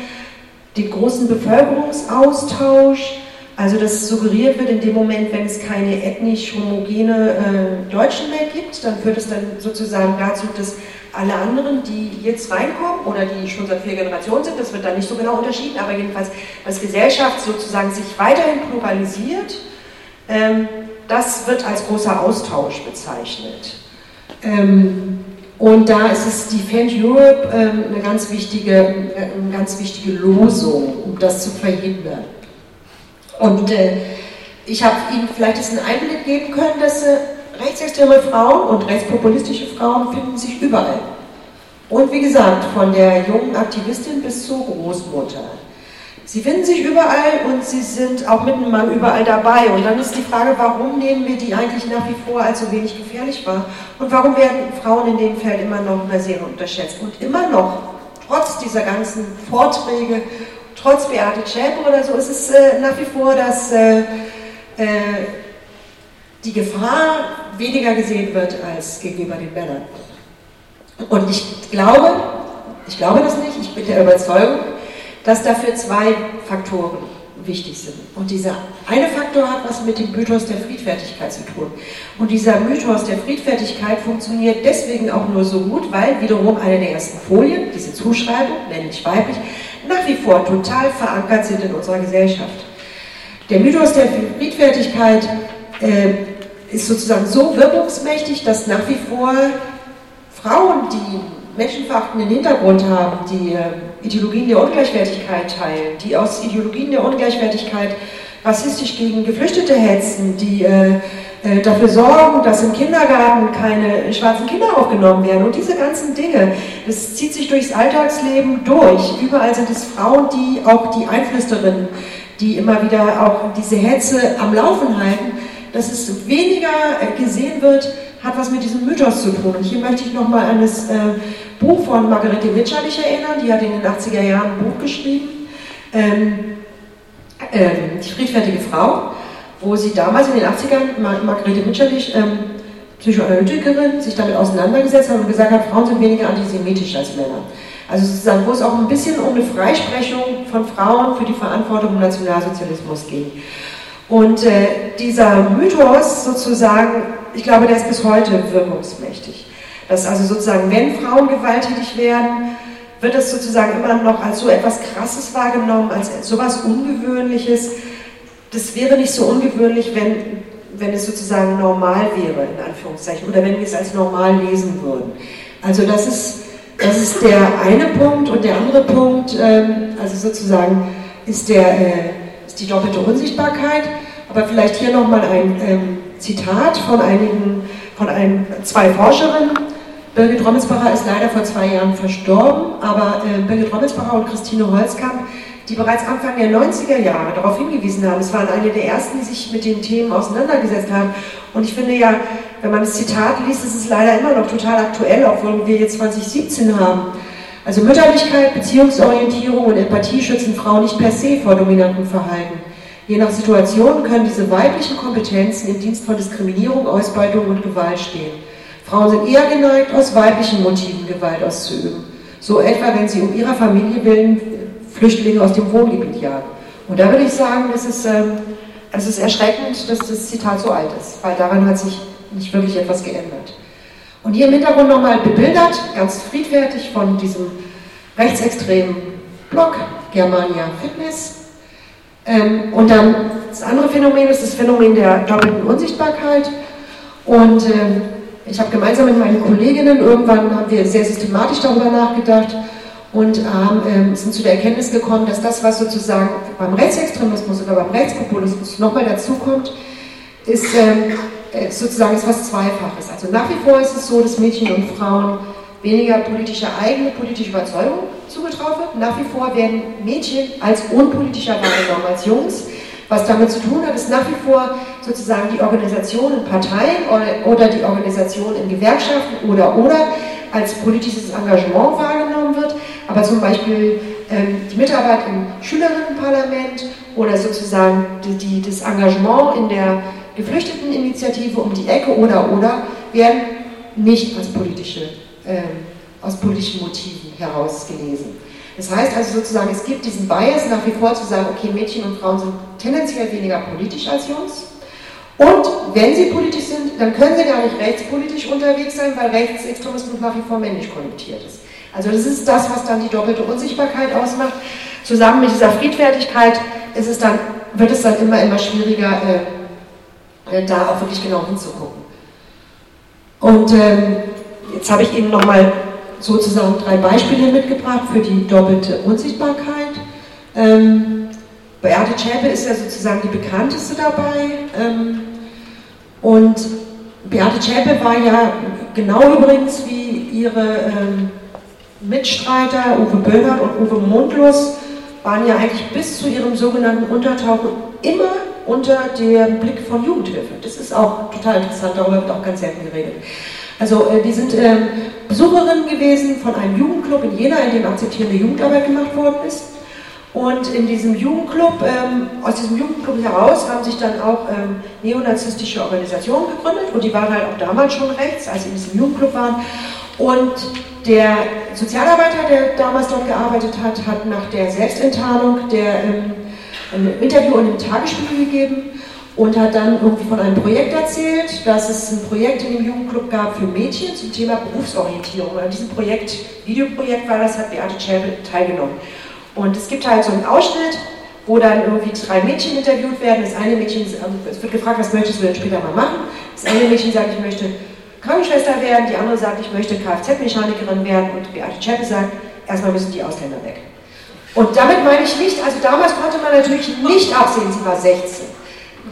den großen Bevölkerungsaustausch, also das suggeriert wird in dem Moment, wenn es keine ethnisch homogene äh, Deutschen mehr gibt, dann führt es dann sozusagen dazu, dass alle anderen, die jetzt reinkommen oder die schon seit vier Generationen sind, das wird dann nicht so genau unterschieden, aber jedenfalls, dass Gesellschaft sozusagen sich weiterhin pluralisiert, ähm, das wird als großer Austausch bezeichnet. Ähm, und da ist es Defend Europe ähm, eine, ganz wichtige, äh, eine ganz wichtige Losung, um das zu verhindern. Und äh, ich habe Ihnen vielleicht jetzt einen Einblick geben können, dass äh, rechtsextreme Frauen und rechtspopulistische Frauen finden sich überall. Und wie gesagt, von der jungen Aktivistin bis zur Großmutter. Sie finden sich überall und sie sind auch mit einem Mann überall dabei. Und dann ist die Frage, warum nehmen wir die eigentlich nach wie vor als so wenig gefährlich wahr? Und warum werden Frauen in dem Feld immer noch sehr unterschätzt? Und immer noch, trotz dieser ganzen Vorträge, trotz Beate Zschäpe oder so, ist es äh, nach wie vor, dass äh, äh, die Gefahr weniger gesehen wird als gegenüber den Männern. Und ich glaube, ich glaube das nicht, ich bin der Überzeugung, dass dafür zwei Faktoren wichtig sind. Und dieser eine Faktor hat was mit dem Mythos der Friedfertigkeit zu tun. Und dieser Mythos der Friedfertigkeit funktioniert deswegen auch nur so gut, weil wiederum eine der ersten Folien, diese Zuschreibung, männlich weiblich, nach wie vor total verankert sind in unserer Gesellschaft. Der Mythos der Friedfertigkeit äh, ist sozusagen so wirkungsmächtig, dass nach wie vor Frauen, die menschenverachtenden Hintergrund haben, die äh, Ideologien der Ungleichwertigkeit teilen, die aus Ideologien der Ungleichwertigkeit rassistisch gegen Geflüchtete hetzen, die äh, äh, dafür sorgen, dass im Kindergarten keine schwarzen Kinder aufgenommen werden und diese ganzen Dinge, das zieht sich durchs Alltagsleben durch. Überall sind es Frauen, die auch die Einflüsterinnen, die immer wieder auch diese Hetze am Laufen halten, dass es weniger äh, gesehen wird, hat was mit diesem Mythos zu tun. Und hier möchte ich nochmal an das äh, Buch von Margarete Witscherlich erinnern, die hat in den 80er Jahren ein Buch geschrieben, ähm, äh, Die friedfertige Frau wo sie damals in den 80ern, Mar Margarete Mitscherlich, ähm, Psychoanalytikerin, sich damit auseinandergesetzt hat und gesagt hat, Frauen sind weniger antisemitisch als Männer. Also sozusagen, wo es auch ein bisschen um eine Freisprechung von Frauen für die Verantwortung im Nationalsozialismus ging. Und äh, dieser Mythos sozusagen, ich glaube, der ist bis heute wirkungsmächtig. Dass also sozusagen, wenn Frauen gewalttätig werden, wird das sozusagen immer noch als so etwas Krasses wahrgenommen, als so etwas Ungewöhnliches das wäre nicht so ungewöhnlich, wenn, wenn es sozusagen normal wäre, in Anführungszeichen, oder wenn wir es als normal lesen würden. Also das ist, das ist der eine Punkt und der andere Punkt, ähm, also sozusagen ist, der, äh, die doppelte Unsichtbarkeit. Aber vielleicht hier nochmal ein ähm, Zitat von einigen, von ein, zwei Forscherinnen. Birgit Rommelsbacher ist leider vor zwei Jahren verstorben, aber äh, Birgit Rommelsbacher und Christine Holzkamp die bereits Anfang der 90er Jahre darauf hingewiesen haben. Es waren eine der ersten, die sich mit den Themen auseinandergesetzt haben. Und ich finde ja, wenn man das Zitat liest, ist es leider immer noch total aktuell, obwohl wir jetzt 2017 haben. Also Mütterlichkeit, Beziehungsorientierung und Empathie schützen Frauen nicht per se vor dominantem Verhalten. Je nach Situation können diese weiblichen Kompetenzen im Dienst von Diskriminierung, Ausbeutung und Gewalt stehen. Frauen sind eher geneigt, aus weiblichen Motiven Gewalt auszuüben. So etwa, wenn sie um ihrer Familie willen Flüchtlinge aus dem Wohngebiet jagen. Und da würde ich sagen, es ist, ähm, es ist erschreckend, dass das Zitat so alt ist, weil daran hat sich nicht wirklich etwas geändert. Und hier im Hintergrund nochmal bebildert, ganz friedfertig von diesem rechtsextremen Blog Germania Fitness. Ähm, und dann das andere Phänomen ist das Phänomen der doppelten Unsichtbarkeit. Und ähm, ich habe gemeinsam mit meinen Kolleginnen irgendwann haben wir sehr systematisch darüber nachgedacht und ähm, sind zu der Erkenntnis gekommen, dass das, was sozusagen beim Rechtsextremismus oder beim Rechtspopulismus nochmal dazukommt, ist sozusagen ist was Zweifaches. Also nach wie vor ist es so, dass Mädchen und Frauen weniger politische eigene politische Überzeugung zugetraut wird. Nach wie vor werden Mädchen als unpolitischer wahrgenommen als Jungs. Was damit zu tun hat, ist nach wie vor sozusagen die Organisation in Parteien oder, oder die Organisation in Gewerkschaften oder oder als politisches Engagement wahrgenommen wird aber zum Beispiel ähm, die Mitarbeit im Schülerinnenparlament oder sozusagen die, die, das Engagement in der Geflüchteteninitiative um die Ecke oder oder werden nicht als politische, äh, aus politischen Motiven heraus gelesen. Das heißt also sozusagen, es gibt diesen Bias nach wie vor zu sagen, okay, Mädchen und Frauen sind tendenziell weniger politisch als Jungs. Und wenn sie politisch sind, dann können sie gar nicht rechtspolitisch unterwegs sein, weil Rechtsextremismus nach wie vor männlich konnotiert ist. Also das ist das, was dann die doppelte Unsichtbarkeit ausmacht. Zusammen mit dieser Friedfertigkeit ist es dann, wird es dann immer, immer schwieriger, äh, äh, da auch wirklich genau hinzugucken. Und ähm, jetzt habe ich Ihnen nochmal sozusagen drei Beispiele mitgebracht für die doppelte Unsichtbarkeit. Ähm, Beate Zschäpe ist ja sozusagen die bekannteste dabei. Ähm, und Beate Zschäpe war ja genau übrigens wie ihre ähm, Mitstreiter, Uwe Böllert und Uwe Mundlos, waren ja eigentlich bis zu ihrem sogenannten Untertauchen immer unter dem Blick von Jugendhilfe. Das ist auch total interessant, darüber wird auch ganz selten geredet. Also äh, die sind ähm, Besucherinnen gewesen von einem Jugendclub in Jena, in dem akzeptierende Jugendarbeit gemacht worden ist. Und in diesem Jugendclub, ähm, aus diesem Jugendclub heraus haben sich dann auch ähm, neonazistische Organisationen gegründet und die waren halt auch damals schon rechts, als sie in diesem Jugendclub waren. Und der Sozialarbeiter, der damals dort gearbeitet hat, hat nach der Selbstenttarnung der, ähm, ein Interview in den Tagesspiegel gegeben und hat dann irgendwie von einem Projekt erzählt, dass es ein Projekt in dem Jugendclub gab für Mädchen zum Thema Berufsorientierung. An diesem Projekt, Videoprojekt war das, hat Beate Schäbe teilgenommen. Und es gibt halt so einen Ausschnitt, wo dann irgendwie drei Mädchen interviewt werden. Das eine Mädchen, ähm, es wird gefragt, was möchtest du denn später mal machen? Das eine Mädchen sagt, ich möchte Krankenschwester werden, die andere sagt, ich möchte Kfz-Mechanikerin werden und Beate Zschäpe sagt, erstmal müssen die Ausländer weg. Und damit meine ich nicht, also damals konnte man natürlich nicht absehen, sie war 16.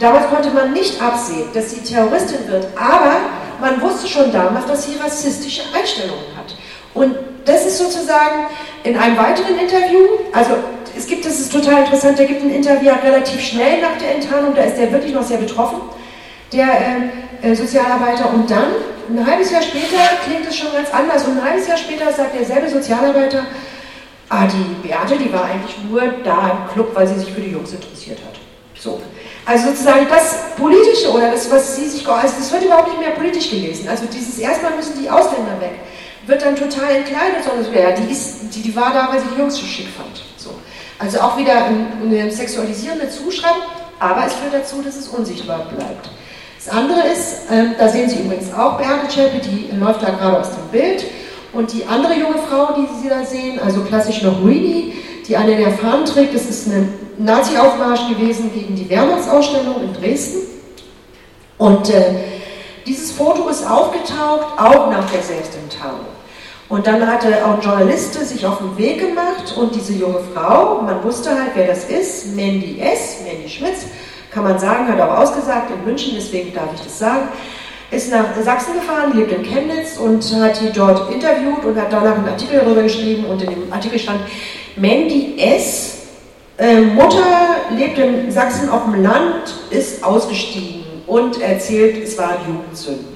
Damals konnte man nicht absehen, dass sie Terroristin wird, aber man wusste schon damals, dass sie rassistische Einstellungen hat. Und das ist sozusagen in einem weiteren Interview, also es gibt, das ist total interessant, da gibt ein Interview relativ schnell nach der Enttarnung, da ist der wirklich noch sehr betroffen, der äh, äh, Sozialarbeiter. Und dann, ein halbes Jahr später, klingt es schon ganz anders. Und ein halbes Jahr später sagt derselbe Sozialarbeiter, ah, die Beate, die war eigentlich nur da im Club, weil sie sich für die Jungs interessiert hat. So. Also sozusagen das Politische oder das, was sie sich, also das wird überhaupt nicht mehr politisch gelesen. Also dieses erstmal müssen die Ausländer weg, wird dann total entkleidet, sondern ja, die, ist, die, die war da, weil sie die Jungs so schick fand. So. Also auch wieder eine sexualisierende Zuschreibung, aber es führt dazu, dass es unsichtbar bleibt. Das andere ist, äh, da sehen Sie übrigens auch Beate Zschäpe, die läuft da gerade aus dem Bild. Und die andere junge Frau, die Sie da sehen, also klassisch noch Ruini, die eine der Fahnen trägt, das ist ein Nazi-Aufmarsch gewesen gegen die Wehrmachtsausstellung in Dresden. Und äh, dieses Foto ist aufgetaucht, auch nach der Selbstenttarnung. Und dann hatte auch ein Journalist sich auf den Weg gemacht und diese junge Frau, man wusste halt, wer das ist, Mandy S., Mandy Schmitz, kann man sagen, hat auch ausgesagt in München, deswegen darf ich das sagen, ist nach Sachsen gefahren, lebt in Chemnitz und hat die dort interviewt und hat danach einen Artikel darüber geschrieben und in dem Artikel stand, Mandy S., äh, Mutter lebt in Sachsen auf dem Land, ist ausgestiegen und erzählt, es waren Jugendsünden.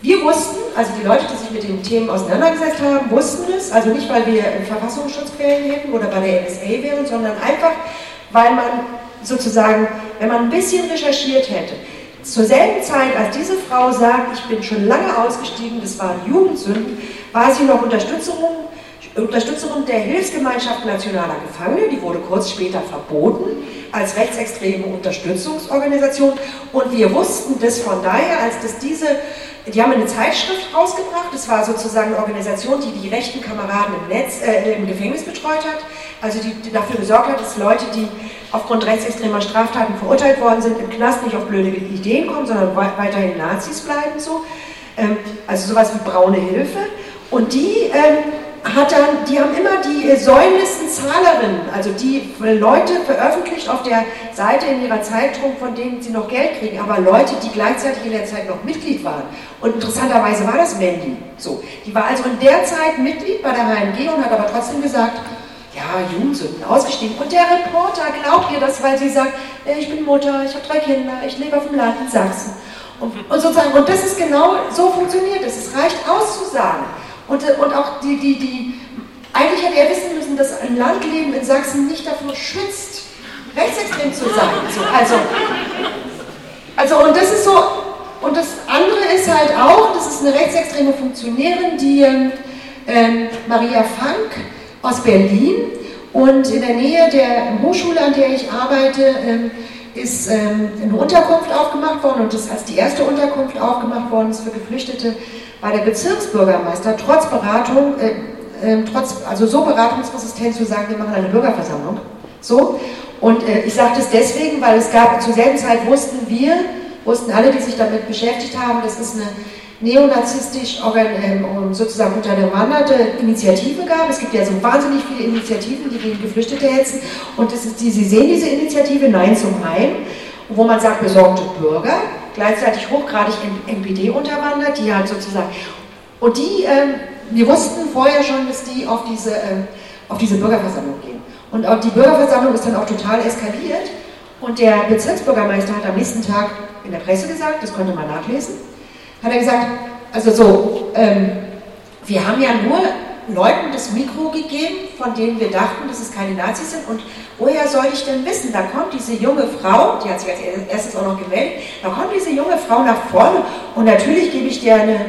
Wir wussten, also die Leute, die sich mit den Themen auseinandergesetzt haben, wussten es, also nicht, weil wir im Verfassungsschutz hätten oder bei der NSA wären, sondern einfach, weil man sozusagen, wenn man ein bisschen recherchiert hätte, zur selben Zeit, als diese Frau sagt, ich bin schon lange ausgestiegen, das waren Jugendsünden, war sie noch Unterstützerin, Unterstützerin der Hilfsgemeinschaft Nationaler Gefangene, die wurde kurz später verboten als rechtsextreme Unterstützungsorganisation. Und wir wussten das von daher, als dass diese die haben eine Zeitschrift rausgebracht, das war sozusagen eine Organisation, die die rechten Kameraden im, Netz, äh, im Gefängnis betreut hat, also die, die, dafür gesorgt hat, dass Leute, die aufgrund rechtsextremer Straftaten verurteilt worden sind, im Knast nicht auf blöde Ideen kommen, sondern weiterhin Nazis bleiben. So. Ähm, also sowas wie braune Hilfe. Und die ähm, hat dann, die haben immer die äh, Säulenlistenzahlerinnen, also die Leute veröffentlicht auf der Seite in ihrer Zeitung, von denen sie noch Geld kriegen, aber Leute, die gleichzeitig in der Zeit noch Mitglied waren. Und interessanterweise war das Mandy so. Die war also in der Zeit Mitglied bei der HMG und hat aber trotzdem gesagt, ja, Jugendsünden ausgestiegen. Und der Reporter glaubt ihr das, weil sie sagt, äh, ich bin Mutter, ich habe drei Kinder, ich lebe auf dem Land in Sachsen. Und, und sozusagen, und das ist genau, so funktioniert es. Es reicht auszusagen. Und, und auch die, die, die, eigentlich hätte er wissen müssen, dass ein Landleben in Sachsen nicht davor schützt, rechtsextrem zu sein. So, also, also, und das ist so, und das andere ist halt auch, das ist eine rechtsextreme Funktionärin, die ähm, Maria Fank aus Berlin und in der Nähe der Hochschule, an der ich arbeite, ähm, ist ähm, eine Unterkunft aufgemacht worden und das als die erste Unterkunft aufgemacht worden ist für Geflüchtete war der Bezirksbürgermeister trotz Beratung, äh, äh, trotz, also so beratungsresistent zu sagen, wir machen eine Bürgerversammlung. So. Und äh, ich sage das deswegen, weil es gab, zur selben Zeit wussten wir, wussten alle, die sich damit beschäftigt haben, das ist eine neonazistisch ähm, sozusagen unterwanderte Initiative gab. Es gibt ja so wahnsinnig viele Initiativen, die gegen Geflüchtete hetzen. Und das ist die, Sie sehen diese Initiative Nein zum Heim, wo man sagt, besorgte Bürger gleichzeitig hochgradig NPD unterwandert, die halt sozusagen, und die, ähm, wir wussten vorher schon, dass die auf diese, ähm, auf diese Bürgerversammlung gehen. Und die Bürgerversammlung ist dann auch total eskaliert. Und der Bezirksbürgermeister hat am nächsten Tag in der Presse gesagt, das konnte man nachlesen, hat er gesagt, also so, ähm, wir haben ja nur Leuten das Mikro gegeben, von denen wir dachten, dass es keine Nazis sind. Und woher soll ich denn wissen? Da kommt diese junge Frau, die hat sich als erstes auch noch gemeldet, da kommt diese junge Frau nach vorne und natürlich gebe ich dir eine,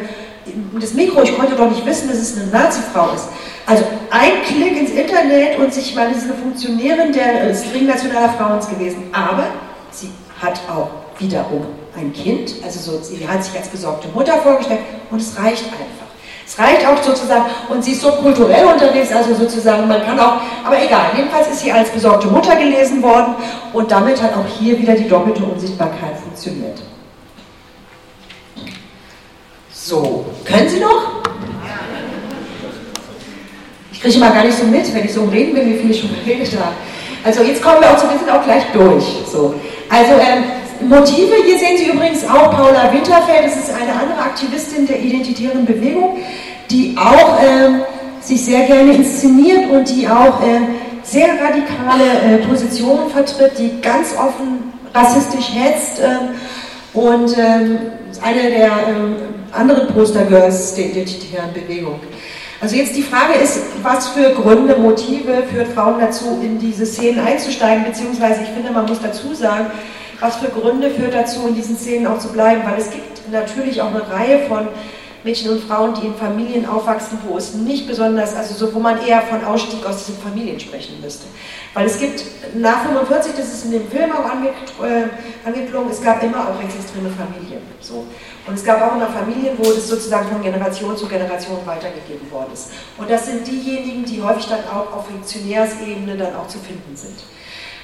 das Mikro, ich konnte doch nicht wissen, dass es eine Nazi-Frau ist. Also ein Klick ins Internet und sich, es ist eine Funktionärin der String Nationaler Frauens gewesen. Aber sie hat auch wiederum ein Kind, also so, sie hat sich als besorgte Mutter vorgestellt und es reicht einfach. Es reicht auch sozusagen, und sie ist so kulturell unterwegs, also sozusagen, man kann auch, aber egal, jedenfalls ist sie als besorgte Mutter gelesen worden und damit hat auch hier wieder die doppelte Unsichtbarkeit funktioniert. So, können Sie noch? Ich kriege mal gar nicht so mit, wenn ich so reden bin, wie viele schon geredet haben. Also jetzt kommen wir auch zu, wir sind auch gleich durch. So. Also ähm, Motive, hier sehen Sie übrigens auch Paula Winterfeld, das ist eine andere Aktivistin der identitären Bewegung, die auch äh, sich sehr gerne inszeniert und die auch äh, sehr radikale äh, Positionen vertritt, die ganz offen rassistisch hetzt ähm, und ähm, eine der ähm, anderen Postergirls der identitären Bewegung. Also jetzt die Frage ist, was für Gründe, Motive führt Frauen dazu, in diese Szenen einzusteigen, beziehungsweise ich finde, man muss dazu sagen, was für Gründe führt dazu, in diesen Szenen auch zu bleiben, weil es gibt natürlich auch eine Reihe von Mädchen und Frauen, die in Familien aufwachsen, wo es nicht besonders, also so, wo man eher von Ausstieg aus diesen Familien sprechen müsste. Weil es gibt nach 45, das ist in dem Film auch äh, angeklungen, es gab immer auch rechtsextreme Familien. So. Und es gab auch immer Familien, wo das sozusagen von Generation zu Generation weitergegeben worden ist. Und das sind diejenigen, die häufig dann auch auf Funktionärsebene dann auch zu finden sind.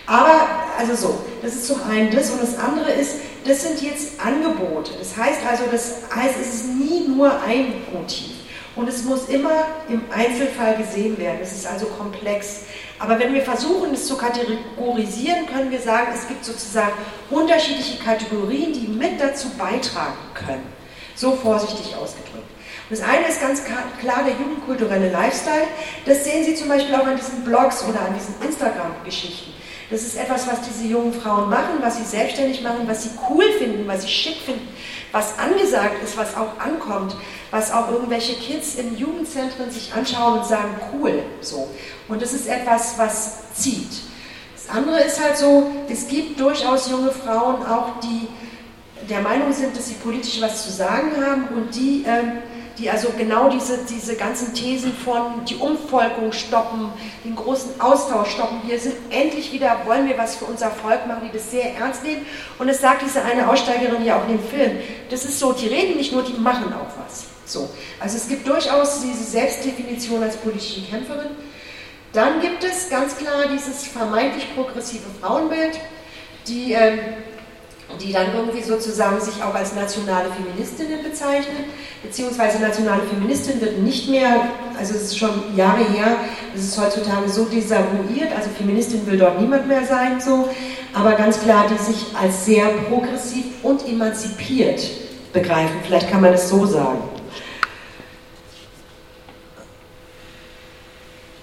Aber, also so, das ist zum einen das und das andere ist, das sind jetzt Angebote. Das heißt also, das heißt, es ist nie nur ein Motiv. Und es muss immer im Einzelfall gesehen werden. Es ist also komplex. Aber wenn wir versuchen, es zu kategorisieren, können wir sagen, es gibt sozusagen unterschiedliche Kategorien, die mit dazu beitragen können. So vorsichtig ausgedrückt. Das eine ist ganz klar der jugendkulturelle Lifestyle. Das sehen Sie zum Beispiel auch an diesen Blogs oder an diesen Instagram-Geschichten. Das ist etwas, was diese jungen Frauen machen, was sie selbstständig machen, was sie cool finden, was sie schick finden, was angesagt ist, was auch ankommt, was auch irgendwelche Kids in Jugendzentren sich anschauen und sagen, cool, so. Und das ist etwas, was zieht. Das andere ist halt so, es gibt durchaus junge Frauen auch, die der Meinung sind, dass sie politisch was zu sagen haben und die ähm, die also genau diese, diese ganzen Thesen von die Umvolkung stoppen, den großen Austausch stoppen. Wir sind endlich wieder, wollen wir was für unser Volk machen, die das sehr ernst nehmen. Und es sagt diese eine Aussteigerin ja auch in dem Film. Das ist so, die reden nicht nur, die machen auch was. So. Also es gibt durchaus diese Selbstdefinition als politische Kämpferin. Dann gibt es ganz klar dieses vermeintlich progressive Frauenbild, die ähm, die dann irgendwie sozusagen sich auch als nationale Feministinnen bezeichnen, beziehungsweise nationale Feministin wird nicht mehr, also es ist schon Jahre her, es ist heutzutage so desavouiert, also Feministin will dort niemand mehr sein, so, aber ganz klar, die sich als sehr progressiv und emanzipiert begreifen, vielleicht kann man es so sagen.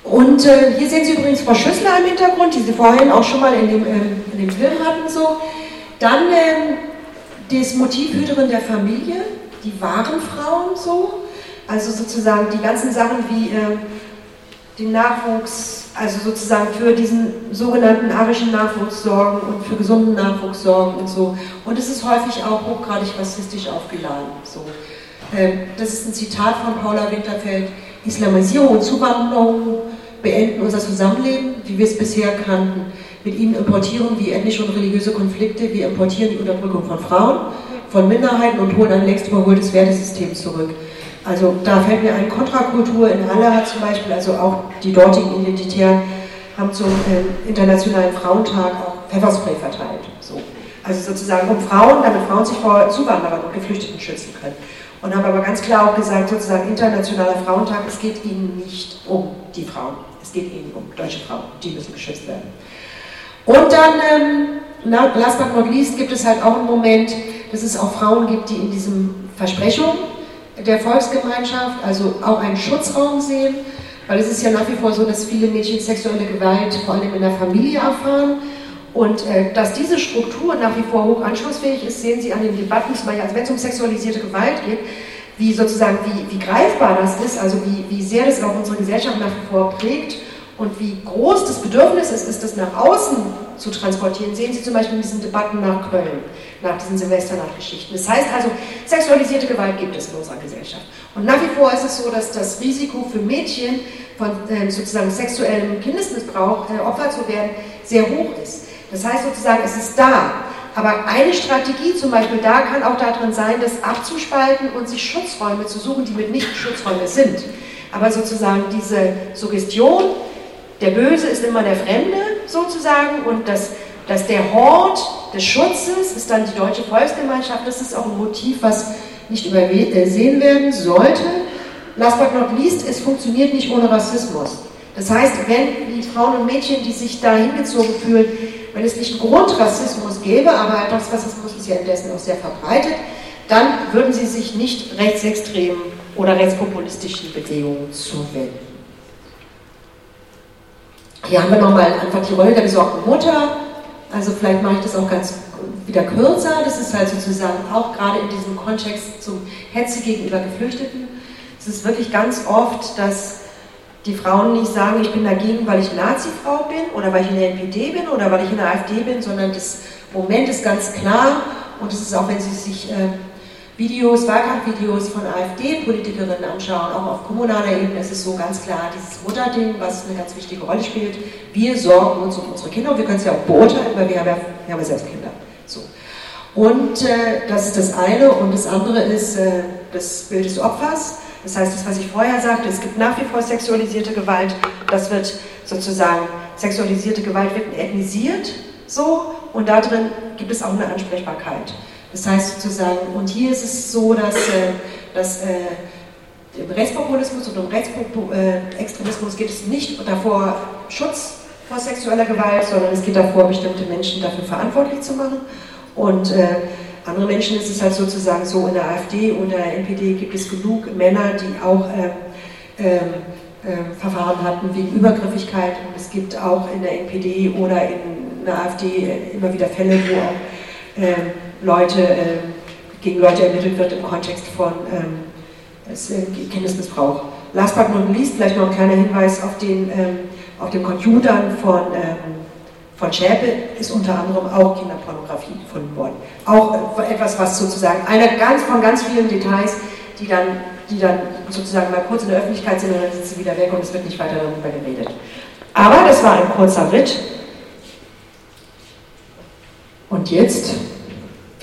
Und äh, hier sehen Sie übrigens Frau Schüssler im Hintergrund, die Sie vorhin auch schon mal in dem, ähm, in dem Film hatten, so. Dann ähm, das Motiv Hüterin der Familie, die wahren Frauen so, also sozusagen die ganzen Sachen wie äh, den Nachwuchs, also sozusagen für diesen sogenannten arischen Nachwuchs sorgen und für gesunden Nachwuchs sorgen und so. Und es ist häufig auch hochgradig rassistisch aufgeladen. So. Ähm, das ist ein Zitat von Paula Winterfeld. Islamisierung und Zuwanderung beenden unser Zusammenleben, wie wir es bisher kannten. Mit ihnen importieren wir ethnische und religiöse Konflikte, wir importieren die Unterdrückung von Frauen, von Minderheiten und holen ein längst überholtes Wertesystem zurück. Also da fällt mir ein, Kontrakultur in Halle zum Beispiel, also auch die dortigen Identitären, haben zum äh, Internationalen Frauentag auch Pfefferspray verteilt. So. Also sozusagen um Frauen, damit Frauen sich vor Zuwanderern und Geflüchteten schützen können. Und haben aber ganz klar auch gesagt, sozusagen Internationaler Frauentag, es geht ihnen nicht um die Frauen, es geht ihnen um deutsche Frauen, die müssen geschützt werden. Und dann, ähm, last but not least, gibt es halt auch einen Moment, dass es auch Frauen gibt, die in diesem Versprechung der Volksgemeinschaft, also auch einen Schutzraum sehen, weil es ist ja nach wie vor so, dass viele Mädchen sexuelle Gewalt vor allem in der Familie erfahren. Und äh, dass diese Struktur nach wie vor hoch anschlussfähig ist, sehen Sie an den Debatten, zum Beispiel, also wenn es um sexualisierte Gewalt geht, wie sozusagen, wie, wie greifbar das ist, also wie, wie sehr das auch unsere Gesellschaft nach wie vor prägt und wie groß das Bedürfnis ist, ist, das nach außen zu transportieren, sehen Sie zum Beispiel in diesen Debatten nach Köln, nach diesen Silvesternachtgeschichten. Das heißt also, sexualisierte Gewalt gibt es in unserer Gesellschaft. Und nach wie vor ist es so, dass das Risiko für Mädchen von äh, sozusagen sexuellem Kindesmissbrauch äh, Opfer zu werden sehr hoch ist. Das heißt sozusagen, es ist da. Aber eine Strategie zum Beispiel da kann auch darin sein, das abzuspalten und sich Schutzräume zu suchen, die mitnichten Schutzräume sind. Aber sozusagen diese Suggestion, der Böse ist immer der Fremde sozusagen und das, dass der Hort des Schutzes ist dann die deutsche Volksgemeinschaft. Das ist auch ein Motiv, was nicht übersehen werden sollte. Last but not least, es funktioniert nicht ohne Rassismus. Das heißt, wenn die Frauen und Mädchen, die sich da hingezogen fühlen, wenn es nicht einen Grundrassismus gäbe, aber Alltagsrassismus ist ja indessen auch sehr verbreitet, dann würden sie sich nicht rechtsextremen oder rechtspopulistischen Bewegungen zuwenden. Hier haben wir nochmal einfach die Rolle der besorgten Mutter. Also vielleicht mache ich das auch ganz wieder kürzer. Das ist halt sozusagen auch gerade in diesem Kontext zum Hetze gegenüber Geflüchteten. Es ist wirklich ganz oft, dass die Frauen nicht sagen, ich bin dagegen, weil ich Nazi-Frau bin oder weil ich in der NPD bin oder weil ich in der AfD bin, sondern das Moment ist ganz klar und es ist auch, wenn Sie sich äh, Videos, Wahlkampfvideos von AfD-Politikerinnen anschauen, auch auf kommunaler Ebene ist es so ganz klar, dieses Mutterding, was eine ganz wichtige Rolle spielt. Wir sorgen uns um unsere Kinder und wir können es ja auch beurteilen, weil wir haben ja, wir haben ja selbst Kinder. So. Und äh, das ist das eine und das andere ist äh, das Bild des Opfers. Das heißt, das, was ich vorher sagte, es gibt nach wie vor sexualisierte Gewalt. Das wird sozusagen, sexualisierte Gewalt wird ethnisiert, so, und da drin gibt es auch eine Ansprechbarkeit. Das heißt sozusagen, und hier ist es so, dass, äh, dass äh, im Rechtspopulismus und im Rechtsextremismus äh, geht es nicht davor, Schutz vor sexueller Gewalt, sondern es geht davor, bestimmte Menschen dafür verantwortlich zu machen. Und äh, andere Menschen ist es halt sozusagen so, in der AfD oder NPD gibt es genug Männer, die auch äh, äh, Verfahren hatten wegen Übergriffigkeit. Und es gibt auch in der NPD oder in der AfD immer wieder Fälle, wo auch ähm, Leute, ähm, gegen Leute ermittelt wird im Kontext von ähm, äh, Kindesmissbrauch. Last but not least, vielleicht noch ein kleiner Hinweis auf den, auf den Computern von von Schäpe ist unter anderem auch Kinderpornografie gefunden worden. Auch äh, etwas, was sozusagen, einer ganz, von ganz vielen Details, die dann, die dann sozusagen mal kurz in der Öffentlichkeit sind und dann sind sie wieder weg und es wird nicht weiter darüber geredet. Aber das war ein kurzer Ritt. Und jetzt